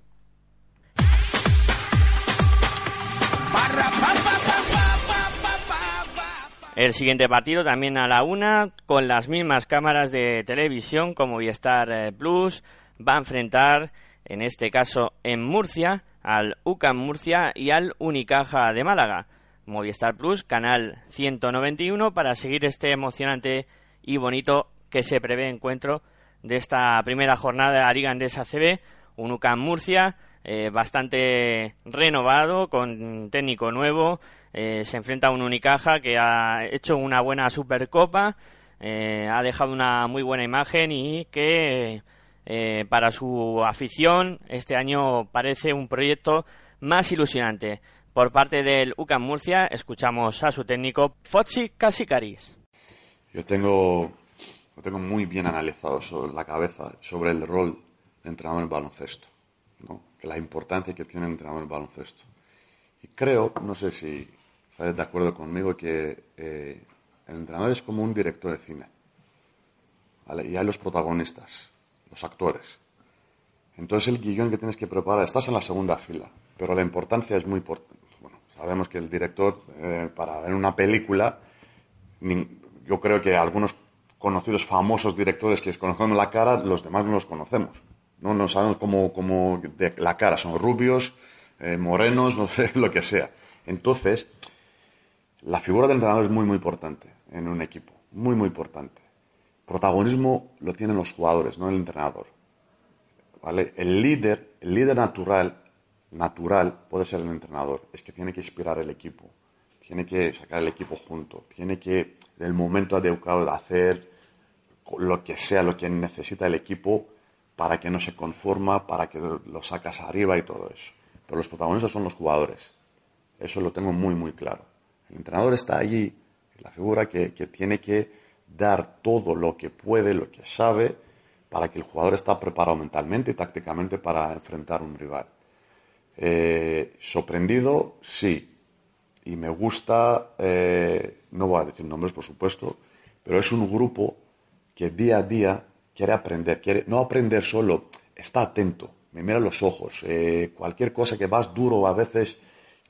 Speaker 1: El siguiente partido también a la una, con las mismas cámaras de televisión como Movistar eh, Plus, va a enfrentar, en este caso en Murcia, al UCAM Murcia y al Unicaja de Málaga. Movistar Plus, canal 191, para seguir este emocionante y bonito que se prevé encuentro de esta primera jornada de la Liga Andesa CB, un UCAM Murcia eh, bastante renovado, con técnico nuevo, eh, se enfrenta a un Unicaja que ha hecho una buena Supercopa, eh, ha dejado una muy buena imagen y que para su afición este año parece un proyecto más ilusionante. Por parte del UCAM Murcia, escuchamos a su técnico Fotsi Casicaris.
Speaker 18: Yo tengo, lo tengo muy bien analizado sobre la cabeza, sobre el rol de entrenador en baloncesto. ¿no? la importancia que tiene el entrenador en baloncesto. Y creo, no sé si estaréis de acuerdo conmigo, que eh, el entrenador es como un director de cine. Y hay los protagonistas, los actores. Entonces el guion que tienes que preparar, estás en la segunda fila, pero la importancia es muy importante. Sabemos que el director, eh, para ver una película, yo creo que algunos conocidos famosos directores que conocemos la cara, los demás no los conocemos. No, no sabemos cómo, cómo de la cara, son rubios, eh, morenos, no sé, lo que sea. Entonces, la figura del entrenador es muy, muy importante en un equipo, muy, muy importante. Protagonismo lo tienen los jugadores, no el entrenador. ¿Vale? El líder, el líder natural, natural puede ser el entrenador, es que tiene que inspirar el equipo, tiene que sacar el equipo junto, tiene que, en el momento adecuado, de hacer lo que sea, lo que necesita el equipo para que no se conforma, para que lo sacas arriba y todo eso. Pero los protagonistas son los jugadores. Eso lo tengo muy, muy claro. El entrenador está allí, la figura que, que tiene que dar todo lo que puede, lo que sabe, para que el jugador está preparado mentalmente y tácticamente para enfrentar un rival. Eh, sorprendido, sí. Y me gusta, eh, no voy a decir nombres por supuesto, pero es un grupo que día a día quiere aprender, quiere no aprender solo, está atento, me mira los ojos, eh, cualquier cosa que vas duro a veces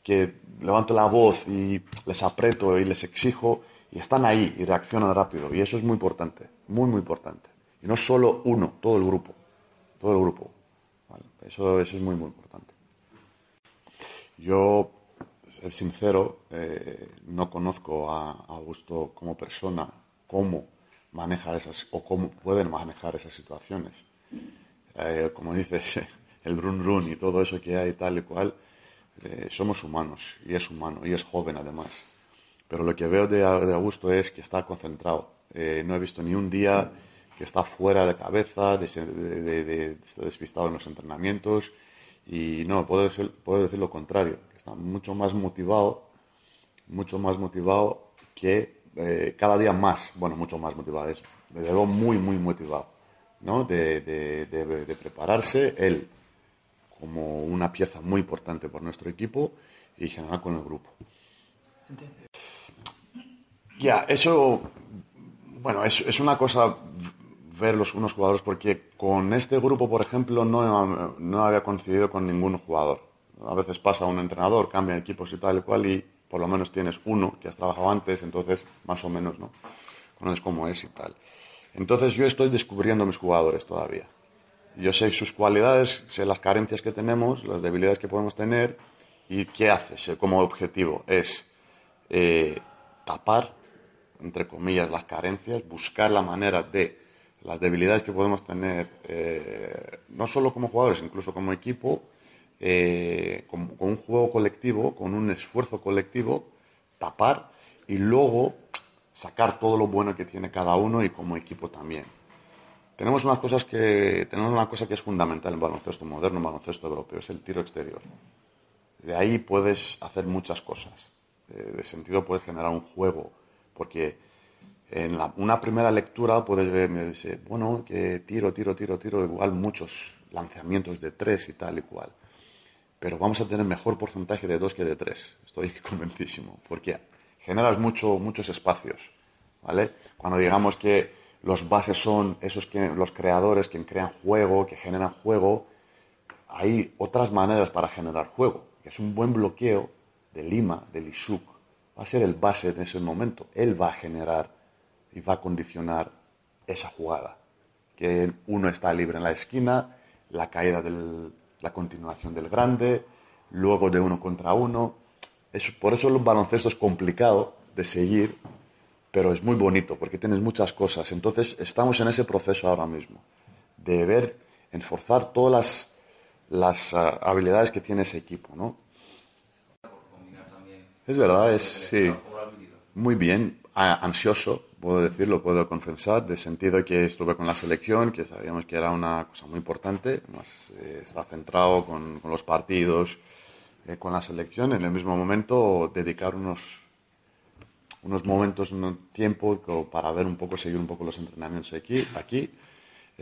Speaker 18: que levanto la voz y les aprieto y les exijo y están ahí y reaccionan rápido y eso es muy importante, muy muy importante. Y no solo uno, todo el grupo, todo el grupo. Eso, eso es muy muy importante. Yo, ser sincero, eh, no conozco a Augusto como persona, cómo maneja esas o cómo pueden manejar esas situaciones. Eh, como dices, el run run y todo eso que hay tal y cual, eh, somos humanos y es humano y es joven además. Pero lo que veo de, de Augusto es que está concentrado. Eh, no he visto ni un día que está fuera de cabeza, de, de- de- despistado en los entrenamientos y no, puedo decir, puedo decir lo contrario, que está mucho más motivado, mucho más motivado que eh, cada día más, bueno, mucho más motivado, es, me veo muy, muy motivado, ¿no? De, de- de- de prepararse él como una pieza muy importante por nuestro equipo y en general con el grupo. Ya, eso, bueno, es, es una cosa ver los unos jugadores porque con este grupo, por ejemplo, no, no había coincidido con ningún jugador. A veces pasa un entrenador, cambia equipos y tal y cual y por lo menos tienes uno que has trabajado antes, entonces más o menos, ¿no? Conoces cómo es y tal. Entonces yo estoy descubriendo mis jugadores todavía. Yo sé sus cualidades, sé las carencias que tenemos, las debilidades que podemos tener y qué haces como objetivo. Es eh, tapar, entre comillas, las carencias, buscar la manera de las debilidades que podemos tener, eh, no solo como jugadores, incluso como equipo, eh, con, un juego colectivo, con un esfuerzo colectivo, tapar y luego sacar todo lo bueno que tiene cada uno y como equipo también. Tenemos unas cosas que tenemos una cosa que es fundamental en baloncesto moderno, en baloncesto europeo, es el tiro exterior. De ahí puedes hacer muchas cosas. Eh, de sentido puedes generar un juego, porque en una primera lectura puedes ver, me dice, bueno, que tiro, tiro, tiro, tiro, igual muchos lanzamientos de tres y tal y cual. Pero vamos a tener mejor porcentaje de dos que de tres. Estoy convencidísimo. Porque generas mucho, muchos espacios. ¿Vale? Cuando digamos que los bases son esos que, los creadores que crean juego, que generan juego, hay otras maneras para generar juego. Es un buen bloqueo de Lima, de Lisuk. Va a ser el base en ese momento. Él va a generar y va a condicionar esa jugada. Que uno está libre en la esquina, la caída del, la continuación del grande, luego de uno contra uno. Es, por eso el baloncesto es complicado de seguir, pero es muy bonito porque tienes muchas cosas. Entonces estamos en ese proceso ahora mismo, de ver, enforzar todas las, las ah, habilidades que tiene ese equipo, ¿no? Es verdad, es, sí, muy bien, ansioso, puedo decirlo, puedo confesar, de sentido que estuve con la selección, que sabíamos que era una cosa muy importante, más eh, está centrado con, los partidos, eh, con la selección, en el mismo momento dedicar unos, unos momentos, un tiempo para ver un poco, seguir un poco los entrenamientos aquí, aquí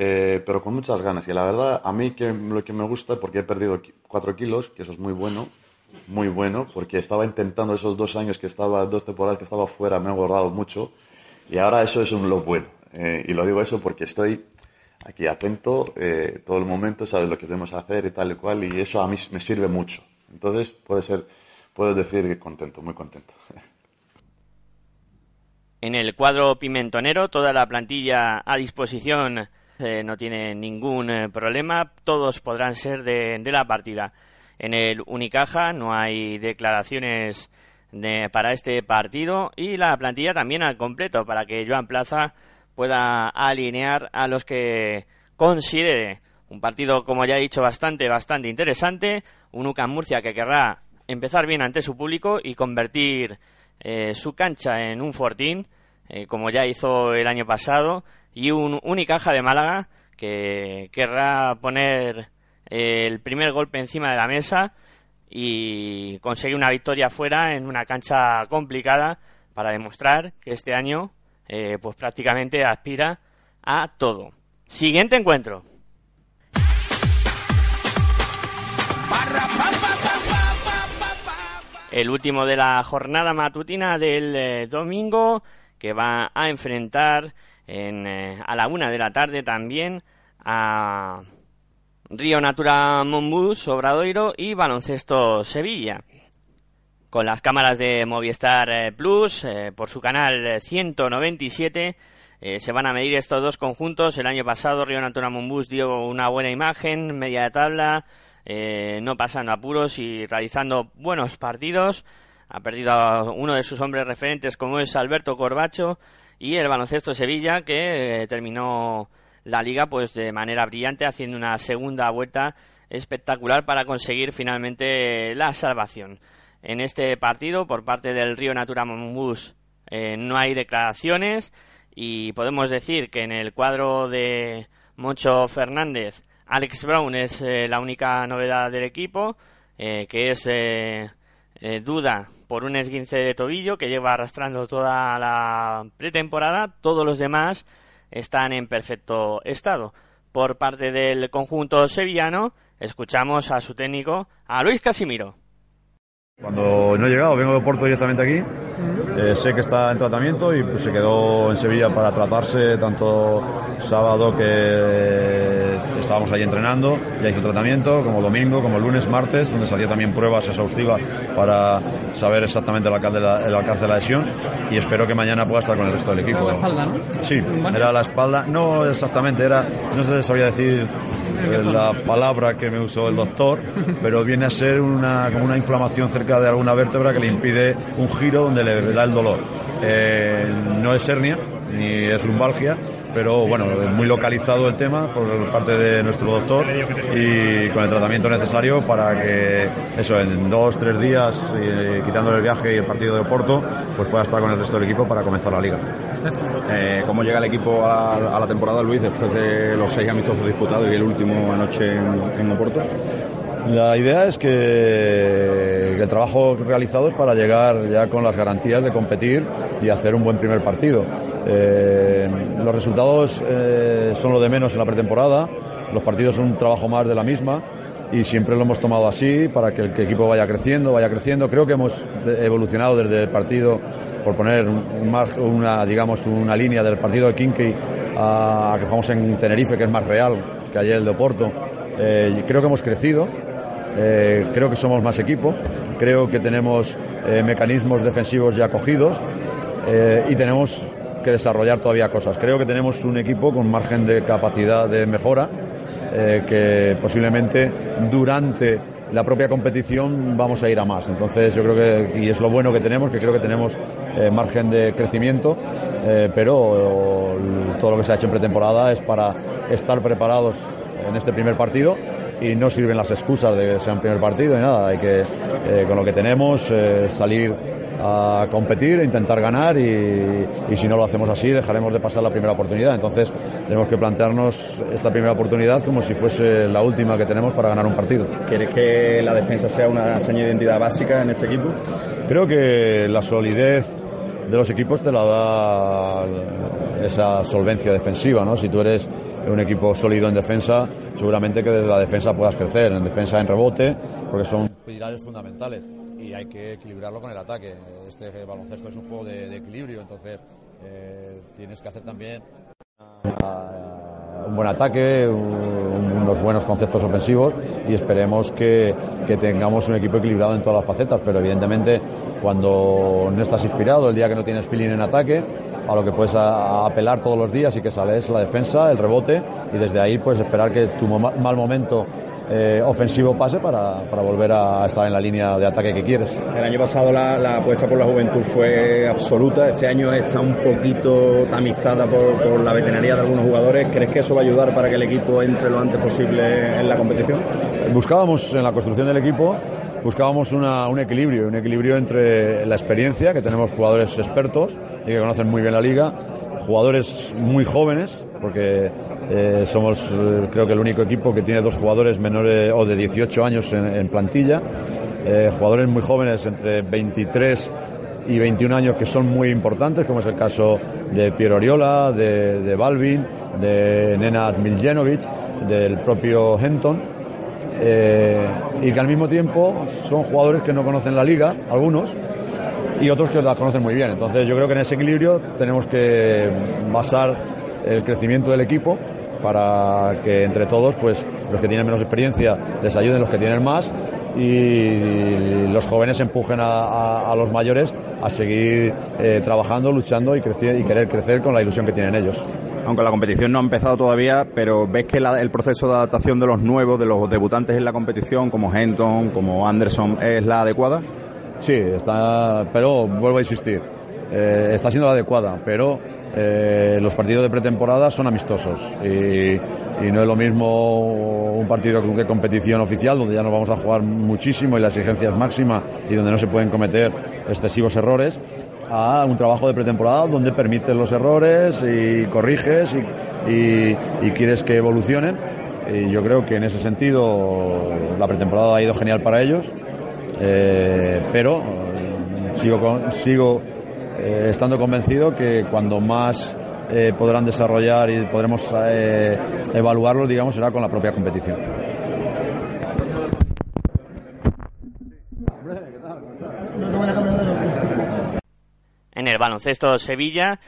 Speaker 18: eh, pero con muchas ganas. Y la verdad, a mí que, lo que me gusta, porque he perdido 4 kilos, que eso es muy bueno, muy bueno, porque estaba intentando esos dos años que estaba, dos temporadas que estaba fuera, me he engordado mucho, y ahora eso es un lo bueno. Eh, y lo digo eso porque estoy aquí atento eh, todo el momento, sabes lo que tenemos que hacer y tal y cual, y eso a mí me sirve mucho. Entonces, puede ser, puedo decir que contento, muy contento.
Speaker 1: En el cuadro pimentonero, toda la plantilla a disposición eh, no tiene ningún eh, problema, todos podrán ser de, de, la partida. En el Unicaja no hay declaraciones de, para este partido y la plantilla también al completo para que Joan Plaza pueda alinear a los que considere. Un partido, como ya he dicho, bastante, bastante interesante. Un UCAM Murcia que querrá empezar bien ante su público y convertir eh, su cancha en un fortín, eh, como ya hizo el año pasado, y un Unicaja de Málaga que querrá poner el primer golpe encima de la mesa y conseguir una victoria fuera en una cancha complicada para demostrar que este año eh, pues prácticamente aspira a todo. Siguiente encuentro. El último de la jornada matutina del eh, domingo que va a enfrentar en, eh, a la una de la tarde también a Río Natura Monbus, Obradoiro y Baloncesto Sevilla. Con las cámaras de Movistar eh, Plus, eh, por su canal 197, eh, se van a medir estos dos conjuntos. El año pasado Río Natura Monbus dio una buena imagen, media de tabla, eh, no pasando apuros y realizando buenos partidos. Ha perdido a uno de sus hombres referentes como es Alberto Corbacho y el baloncesto Sevilla que terminó la liga pues de manera brillante haciendo una segunda vuelta espectacular para conseguir finalmente la salvación. En este partido por parte del Río Natura Monbus eh, no hay declaraciones y podemos decir que en el cuadro de Moncho Fernández Alex Brown es eh, la única novedad del equipo eh, que es duda por un esguince de tobillo que lleva arrastrando toda la pretemporada todos los demás están en perfecto estado. Por parte del conjunto sevillano, escuchamos a su técnico, a Luis Casimiro.
Speaker 19: Cuando no he llegado, vengo de Porto directamente aquí. Eh, sé que está en tratamiento y pues, se quedó en Sevilla para tratarse tanto sábado que estábamos allí entrenando, ya hizo tratamiento, como domingo, como lunes, martes, donde se hacía también pruebas exhaustivas para saber exactamente el alcance, de la, el alcance de la lesión y espero que mañana pueda estar con el resto del equipo.
Speaker 20: Era la espalda, ¿no?
Speaker 19: Sí, era la espalda, no exactamente, era, no sé si sabía decir eh, la palabra que me usó el doctor, pero viene a ser una, como una inflamación cerca de alguna vértebra que le impide un giro donde le da el dolor. Eh, no es hernia, ni es lumbalgia, pero bueno, muy localizado el tema por parte de nuestro doctor y con el tratamiento necesario para que eso en dos, tres días, eh, quitándole el viaje y el partido de Oporto, pues pueda estar con el resto del equipo para comenzar la liga.
Speaker 21: Eh, ¿Cómo llega el equipo a, la temporada, Luis, después de los seis amistosos disputados y el último anoche en Oporto?
Speaker 19: La idea es que el trabajo realizado es para llegar ya con las garantías de competir y hacer un buen primer partido. Eh, los resultados eh, son lo de menos en la pretemporada, los partidos son un trabajo más de la misma y siempre lo hemos tomado así para que el equipo vaya creciendo, vaya creciendo. Creo que hemos evolucionado desde el partido, por poner una, digamos, una línea del partido de Kinkey a, a que jugamos en Tenerife, que es más real que ayer el de Oporto. Eh, creo que hemos crecido, eh, creo que somos más equipo, creo que tenemos eh, mecanismos defensivos ya cogidos eh, y tenemos que desarrollar todavía cosas. Creo que tenemos un equipo con margen de capacidad de mejora que posiblemente durante la propia competición vamos a ir a más. Entonces yo creo que, y es lo bueno que tenemos, que creo que tenemos margen de crecimiento, pero todo lo que se ha hecho en pretemporada es para estar preparados en este primer partido y no sirven las excusas de que sea un primer partido y nada, hay que eh, con lo que tenemos eh, salir a competir, e intentar ganar y, y, si no lo hacemos así dejaremos de pasar la primera oportunidad. Entonces tenemos que plantearnos esta primera oportunidad como si fuese la última que tenemos para ganar un partido.
Speaker 21: ¿Quieres que la defensa sea una seña de identidad básica en este equipo?
Speaker 19: Creo que la solidez de los equipos te la da esa solvencia defensiva, ¿no? Si tú eres un equipo sólido en defensa, seguramente que desde la defensa puedas crecer, en defensa, en rebote, porque son pilares fundamentales y hay que equilibrarlo con el ataque. Este baloncesto es un juego de, de equilibrio, entonces eh, tienes que hacer también un buen ataque, un- unos buenos conceptos ofensivos y esperemos que, que tengamos un equipo equilibrado en todas las facetas, pero evidentemente cuando no estás inspirado, el día que no tienes feeling en ataque, a lo que puedes apelar todos los días y que sale es la defensa, el rebote y desde ahí pues esperar que tu mal momento eh, ofensivo pase para, para volver a estar en la línea de ataque que quieres.
Speaker 21: El año pasado la, la apuesta por la juventud fue absoluta, este año está un poquito tamizada por, por la veteranía de algunos jugadores. ¿Crees que eso va a ayudar para que el equipo entre lo antes posible en la competición?
Speaker 19: Buscábamos en la construcción del equipo, buscábamos una- un equilibrio, un equilibrio entre la experiencia, que tenemos jugadores expertos y que conocen muy bien la liga, jugadores muy jóvenes, porque eh, somos eh, creo que el único equipo que tiene dos jugadores menores o de 18 años en, plantilla, eh, jugadores muy jóvenes entre 23 y 21 años que son muy importantes, como es el caso de Piero Oriola, de, de Balvin, de Nenad Miljenovic, del propio Henton, y que al mismo tiempo son jugadores que no conocen la liga, algunos, y otros que la conocen muy bien. Entonces yo creo que en ese equilibrio tenemos que basar el crecimiento del equipo para que entre todos, pues los que tienen menos experiencia les ayuden los que tienen más y los jóvenes empujen a, a- a los mayores a seguir eh, trabajando, luchando y, y querer crecer con la ilusión que tienen ellos.
Speaker 21: Aunque la competición no ha empezado todavía, pero ves que la- el proceso de adaptación de los nuevos, de los debutantes en la competición, como Henton, como Anderson, es la adecuada.
Speaker 19: Sí, está, pero vuelvo a insistir, eh, está siendo la adecuada, pero eh, los partidos de pretemporada son amistosos y, no es lo mismo un partido de competición oficial donde ya nos vamos a jugar muchísimo y la exigencia es máxima y donde no se pueden cometer excesivos errores a un trabajo de pretemporada donde permites los errores y corriges y, quieres que evolucionen. Y yo creo que en ese sentido la pretemporada ha ido genial para ellos. Eh, pero sigo, sigo eh, estando convencido que cuando más eh, podrán desarrollar y podremos eh, evaluarlo, digamos, será con la propia competición.
Speaker 1: En el baloncesto Sevilla,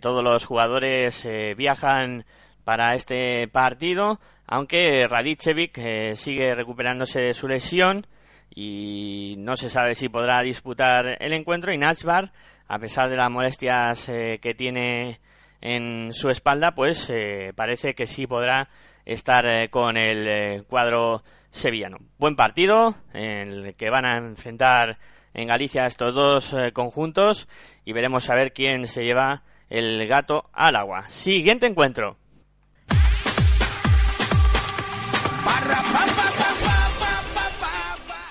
Speaker 1: todos los jugadores viajan para este partido, aunque Radicevic sigue recuperándose de su lesión y no se sabe si podrá disputar el encuentro. Y Nachbar, a pesar de las molestias eh, que tiene en su espalda, pues eh, parece que sí podrá estar eh, con el cuadro sevillano. Buen partido en el que van a enfrentar en Galicia estos dos conjuntos y veremos a ver quién se lleva el gato al agua. Siguiente encuentro.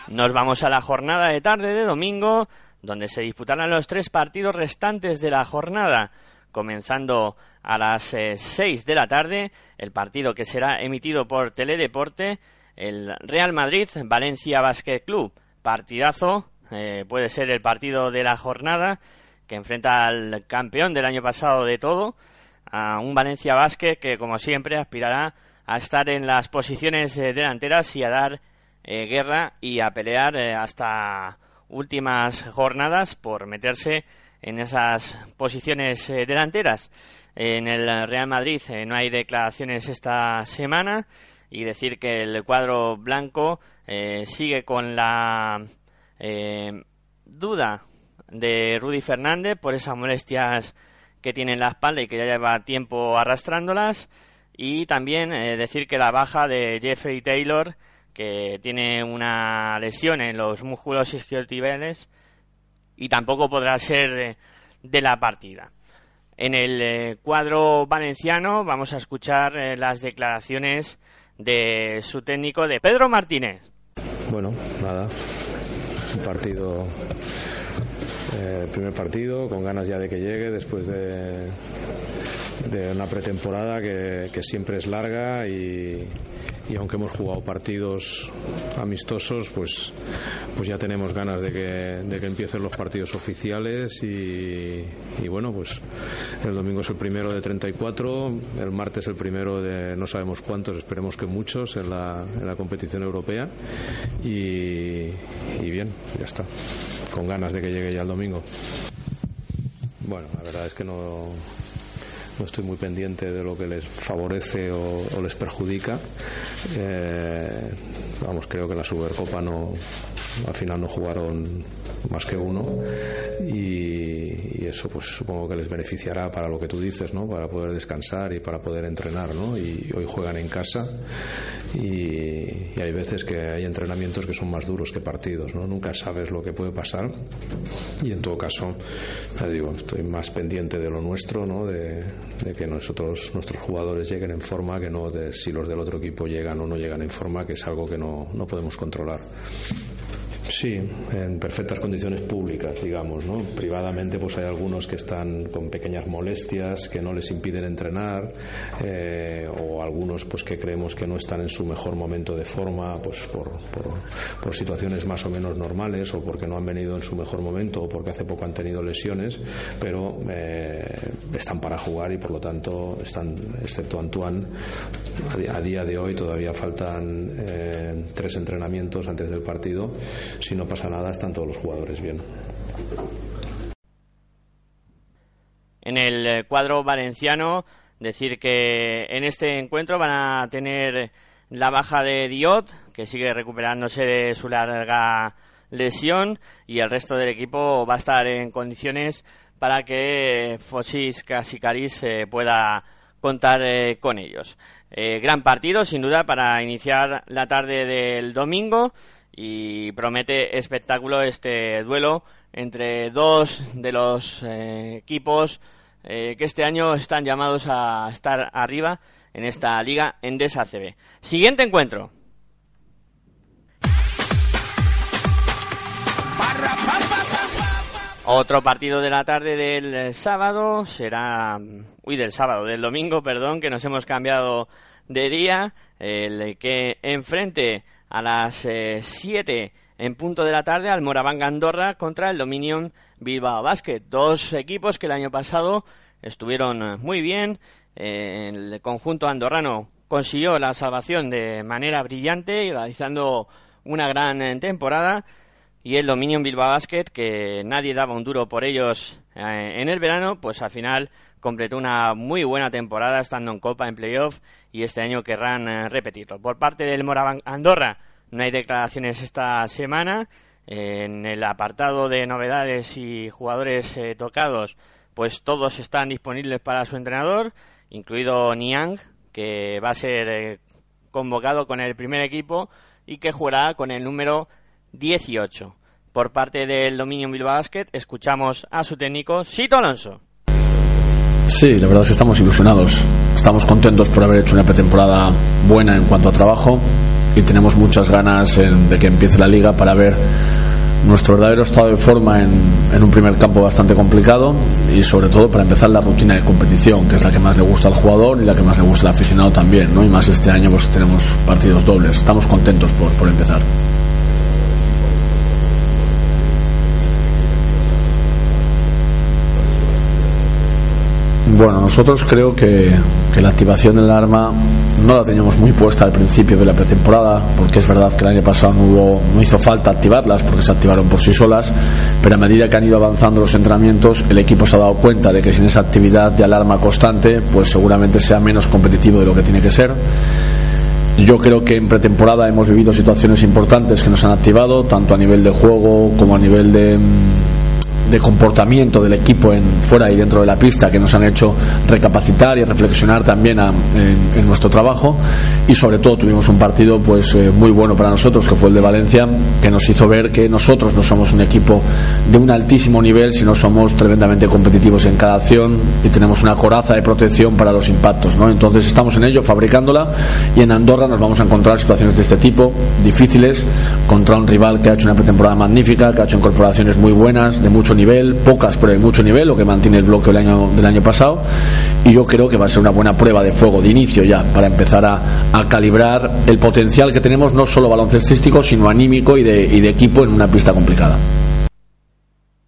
Speaker 1: Nos vamos a la jornada de tarde de domingo, donde se disputarán los tres partidos restantes de la jornada, comenzando a las 6 de la tarde, el partido que será emitido por Teledeporte, el Real Madrid Valencia Basket Club, partidazo, eh, puede ser el partido de la jornada, que enfrenta al campeón del año pasado de todo, a un Valencia Basket que, como siempre, aspirará a estar en las posiciones eh, delanteras y a dar eh, guerra y a pelear eh, hasta últimas jornadas por meterse en esas posiciones eh, delanteras. En el Real Madrid eh, no hay declaraciones esta semana y decir que el cuadro blanco eh, sigue con la duda de Rudy Fernández por esas molestias que tiene en la espalda y que ya lleva tiempo arrastrándolas. Y también decir que la baja de Jeffrey Taylor, que tiene una lesión en los músculos isquiotibiales y tampoco podrá ser de, la partida. En el eh, cuadro valenciano vamos a escuchar eh, las declaraciones de su técnico, de Pedro Martínez.
Speaker 22: Bueno, nada, un partido, eh, primer partido, con ganas ya de que llegue después de, una pretemporada que, siempre es larga y, y aunque hemos jugado partidos amistosos, pues, pues ya tenemos ganas de que, de que empiecen los partidos oficiales y, y bueno, pues el domingo es el primero de 34, el martes el primero de no sabemos cuántos, esperemos que muchos en la, en la competición europea y, y bien, ya está, con ganas de que llegue ya el domingo. Bueno, la verdad es que no, no estoy muy pendiente de lo que les favorece o, o les perjudica. Eh, vamos, creo que la Supercopa no, al final no jugaron más que uno y, y eso pues supongo que les beneficiará para lo que tú dices, ¿no? Para poder descansar y para poder entrenar, ¿no? Y hoy juegan en casa y, hay veces que hay entrenamientos que son más duros que partidos, ¿no? Nunca sabes lo que puede pasar y en todo caso, ya digo, estoy más pendiente de lo nuestro, ¿no? De, de que nosotros, nuestros jugadores lleguen en forma, que no de si los del otro equipo llegan o no llegan en forma, que es algo que no, no podemos controlar. Sí, en perfectas condiciones públicas, digamos, ¿no? Privadamente, pues hay algunos que están con pequeñas molestias que no les impiden entrenar, eh, o algunos, pues que creemos que no están en su mejor momento de forma, pues por, por, por, situaciones más o menos normales, o porque no han venido en su mejor momento, o porque hace poco han tenido lesiones, pero eh, están para jugar y por lo tanto están, excepto Antoine, a, día de hoy todavía faltan eh, tres entrenamientos antes del partido si no pasa nada, están todos los jugadores bien.
Speaker 1: En el cuadro valenciano, decir que en este encuentro van a tener la baja de Diot, que sigue recuperándose de su larga lesión, y el resto del equipo va a estar en condiciones para que Fosis Casicaris eh, pueda contar eh, con ellos. Eh, gran partido, sin duda, para iniciar la tarde del domingo y promete espectáculo este duelo entre dos de los eh, equipos eh, que este año están llamados a estar arriba en esta liga Endesa CB. Siguiente encuentro. Otro partido de la tarde del sábado será, uy, del sábado, del domingo, perdón, que nos hemos cambiado de día, el que enfrente a las 7 eh, en punto de la tarde al Moraván Andorra contra el Dominion Bilbao Basket. Dos equipos que el año pasado estuvieron eh, muy bien. Eh, el conjunto andorrano consiguió la salvación de manera brillante y realizando una gran temporada. Y el Dominion Bilbao Basket, que nadie daba un duro por ellos en el verano, pues al final completó una muy buena temporada estando en Copa, en Playoff, y este año querrán eh, repetirlo. Por parte del Moraván Andorra no hay declaraciones esta semana. En el apartado de novedades y jugadores eh, tocados, pues todos están disponibles para su entrenador, incluido Niang, que va a ser eh, convocado con el primer equipo y que jugará con el número 18. Por parte del Dominion Bilbao Basket, escuchamos a su técnico, Sito Alonso.
Speaker 23: Sí, la verdad es que estamos ilusionados. Estamos contentos por haber hecho una pretemporada buena en cuanto a trabajo y tenemos muchas ganas en, de que empiece la liga para ver nuestro verdadero estado de forma en, en, un primer campo bastante complicado y sobre todo para empezar la rutina de competición, que es la que más le gusta al jugador y la que más le gusta al aficionado también, ¿no? Y más este año pues tenemos partidos dobles. Estamos contentos por, por empezar. Bueno, nosotros creo que, la activación del arma no la teníamos muy puesta al principio de la pretemporada, porque es verdad que el año pasado no, hubo, no hizo falta activarlas, porque se activaron por sí solas, pero a medida que han ido avanzando los entrenamientos, el equipo se ha dado cuenta de que sin esa actividad de alarma constante, pues seguramente sea menos competitivo de lo que tiene que ser. Yo creo que en pretemporada hemos vivido situaciones importantes que nos han activado, tanto a nivel de juego como a nivel de de comportamiento del equipo en fuera y dentro de la pista que nos han hecho recapacitar y reflexionar también a, en, en, nuestro trabajo y sobre todo tuvimos un partido pues eh, muy bueno para nosotros que fue el de Valencia que nos hizo ver que nosotros no somos un equipo de un altísimo nivel sino somos tremendamente competitivos en cada acción y tenemos una coraza de protección para los impactos ¿no? entonces estamos en ello fabricándola y en Andorra nos vamos a encontrar situaciones de este tipo difíciles contra un rival que ha hecho una pretemporada magnífica que ha hecho incorporaciones muy buenas de mucho nivel, pocas pero hay mucho nivel, lo que mantiene el bloque del año, del año pasado. Y yo creo que va a ser una buena prueba de fuego de inicio ya para empezar a, calibrar el potencial que tenemos, no solo baloncestístico, sino anímico y de, y de equipo en una pista complicada.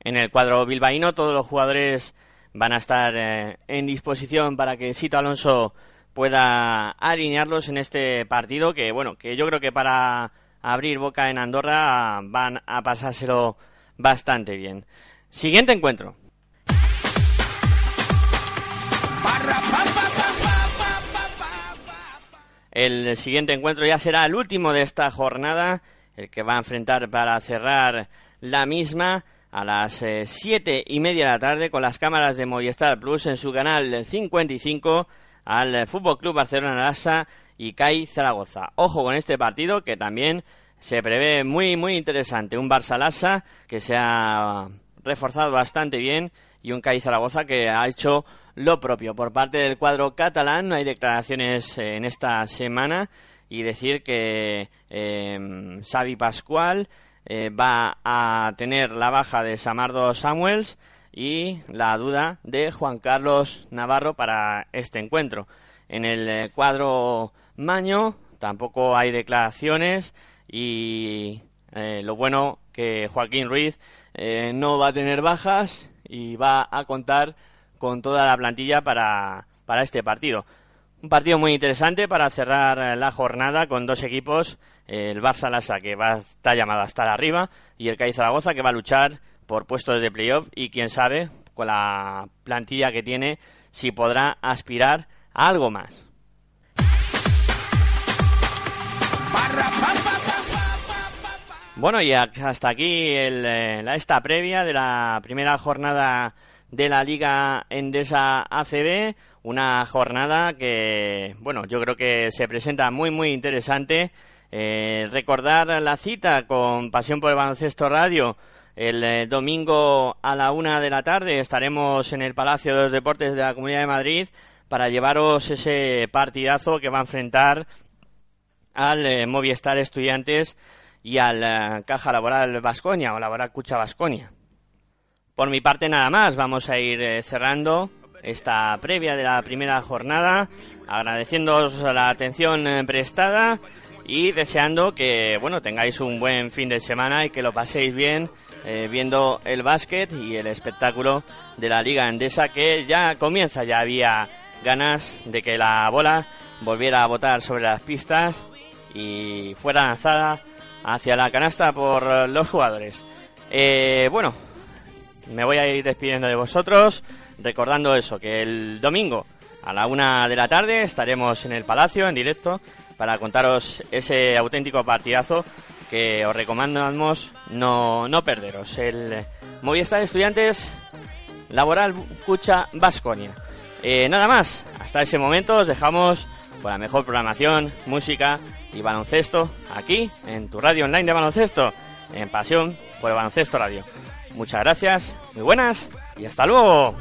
Speaker 1: En el cuadro bilbaíno, todos los jugadores van a estar eh, en disposición para que Sito Alonso pueda alinearlos en este partido que bueno que yo creo que para abrir boca en Andorra van a pasárselo bastante bien. Siguiente encuentro. El siguiente encuentro ya será el último de esta jornada, el que va a enfrentar para cerrar la misma a las eh, siete y media de la tarde con las cámaras de Movistar Plus en su canal 55 al Fútbol Club Barcelona Lassa y CAI Zaragoza. Ojo con este partido que también se prevé muy muy interesante. Un Barça Lassa que se ha reforzado bastante bien y un CAI Zaragoza que ha hecho lo propio. Por parte del cuadro catalán no hay declaraciones eh, en esta semana y decir que eh, Xavi Pascual eh, va a tener la baja de Samardo Samuels y la duda de Juan Carlos Navarro para este encuentro. En el eh, cuadro Maño tampoco hay declaraciones y eh, lo bueno que Joaquín Ruiz eh, no va a tener bajas y va a contar con toda la plantilla para, para este partido. Un partido muy interesante para cerrar la jornada con dos equipos, el Barça Lasa que va a estar llamado a estar arriba y el CAI Zaragoza que va a luchar por puestos de playoff y quién sabe, con la plantilla que tiene, si podrá aspirar a algo más. Bueno, y hasta aquí eh, esta previa de la primera jornada de la Liga Endesa ACB, una jornada que, bueno, yo creo que se presenta muy, muy interesante. Eh, recordar la cita con Pasión por el Baloncesto Radio el eh, domingo a la una de la tarde estaremos en el Palacio de los Deportes de la Comunidad de Madrid para llevaros ese partidazo que va a enfrentar al Movistar Estudiantes y al eh, Caja Laboral Vasconia o Laboral Cucha Vasconia. Por mi parte nada más, vamos a ir cerrando esta previa de la primera jornada, agradeciéndoos la atención prestada y deseando que bueno tengáis un buen fin de semana y que lo paséis bien eh, viendo el básquet y el espectáculo de la Liga Endesa que ya comienza. Ya había ganas de que la bola volviera a botar sobre las pistas y fuera lanzada hacia la canasta por los jugadores. Eh, bueno, me voy a ir despidiendo de vosotros, recordando eso, que el domingo a la una de la tarde estaremos en el Palacio en directo para contaros ese auténtico partidazo que os recomendamos no, no perderos. El Movistar Estudiantes Laboral Cucha Vasconia. Eh, nada más, hasta ese momento os dejamos con la mejor programación, música y baloncesto aquí en tu radio online de baloncesto, en Pasión por el Baloncesto Radio. Muchas gracias, muy buenas y hasta luego.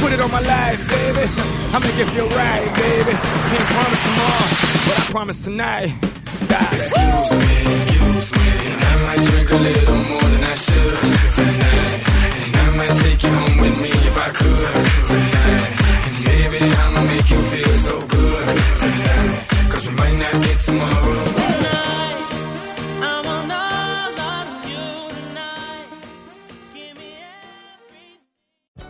Speaker 1: Put it on my life, baby. Baby. Excuse me, excuse me, and I might drink a little more than I should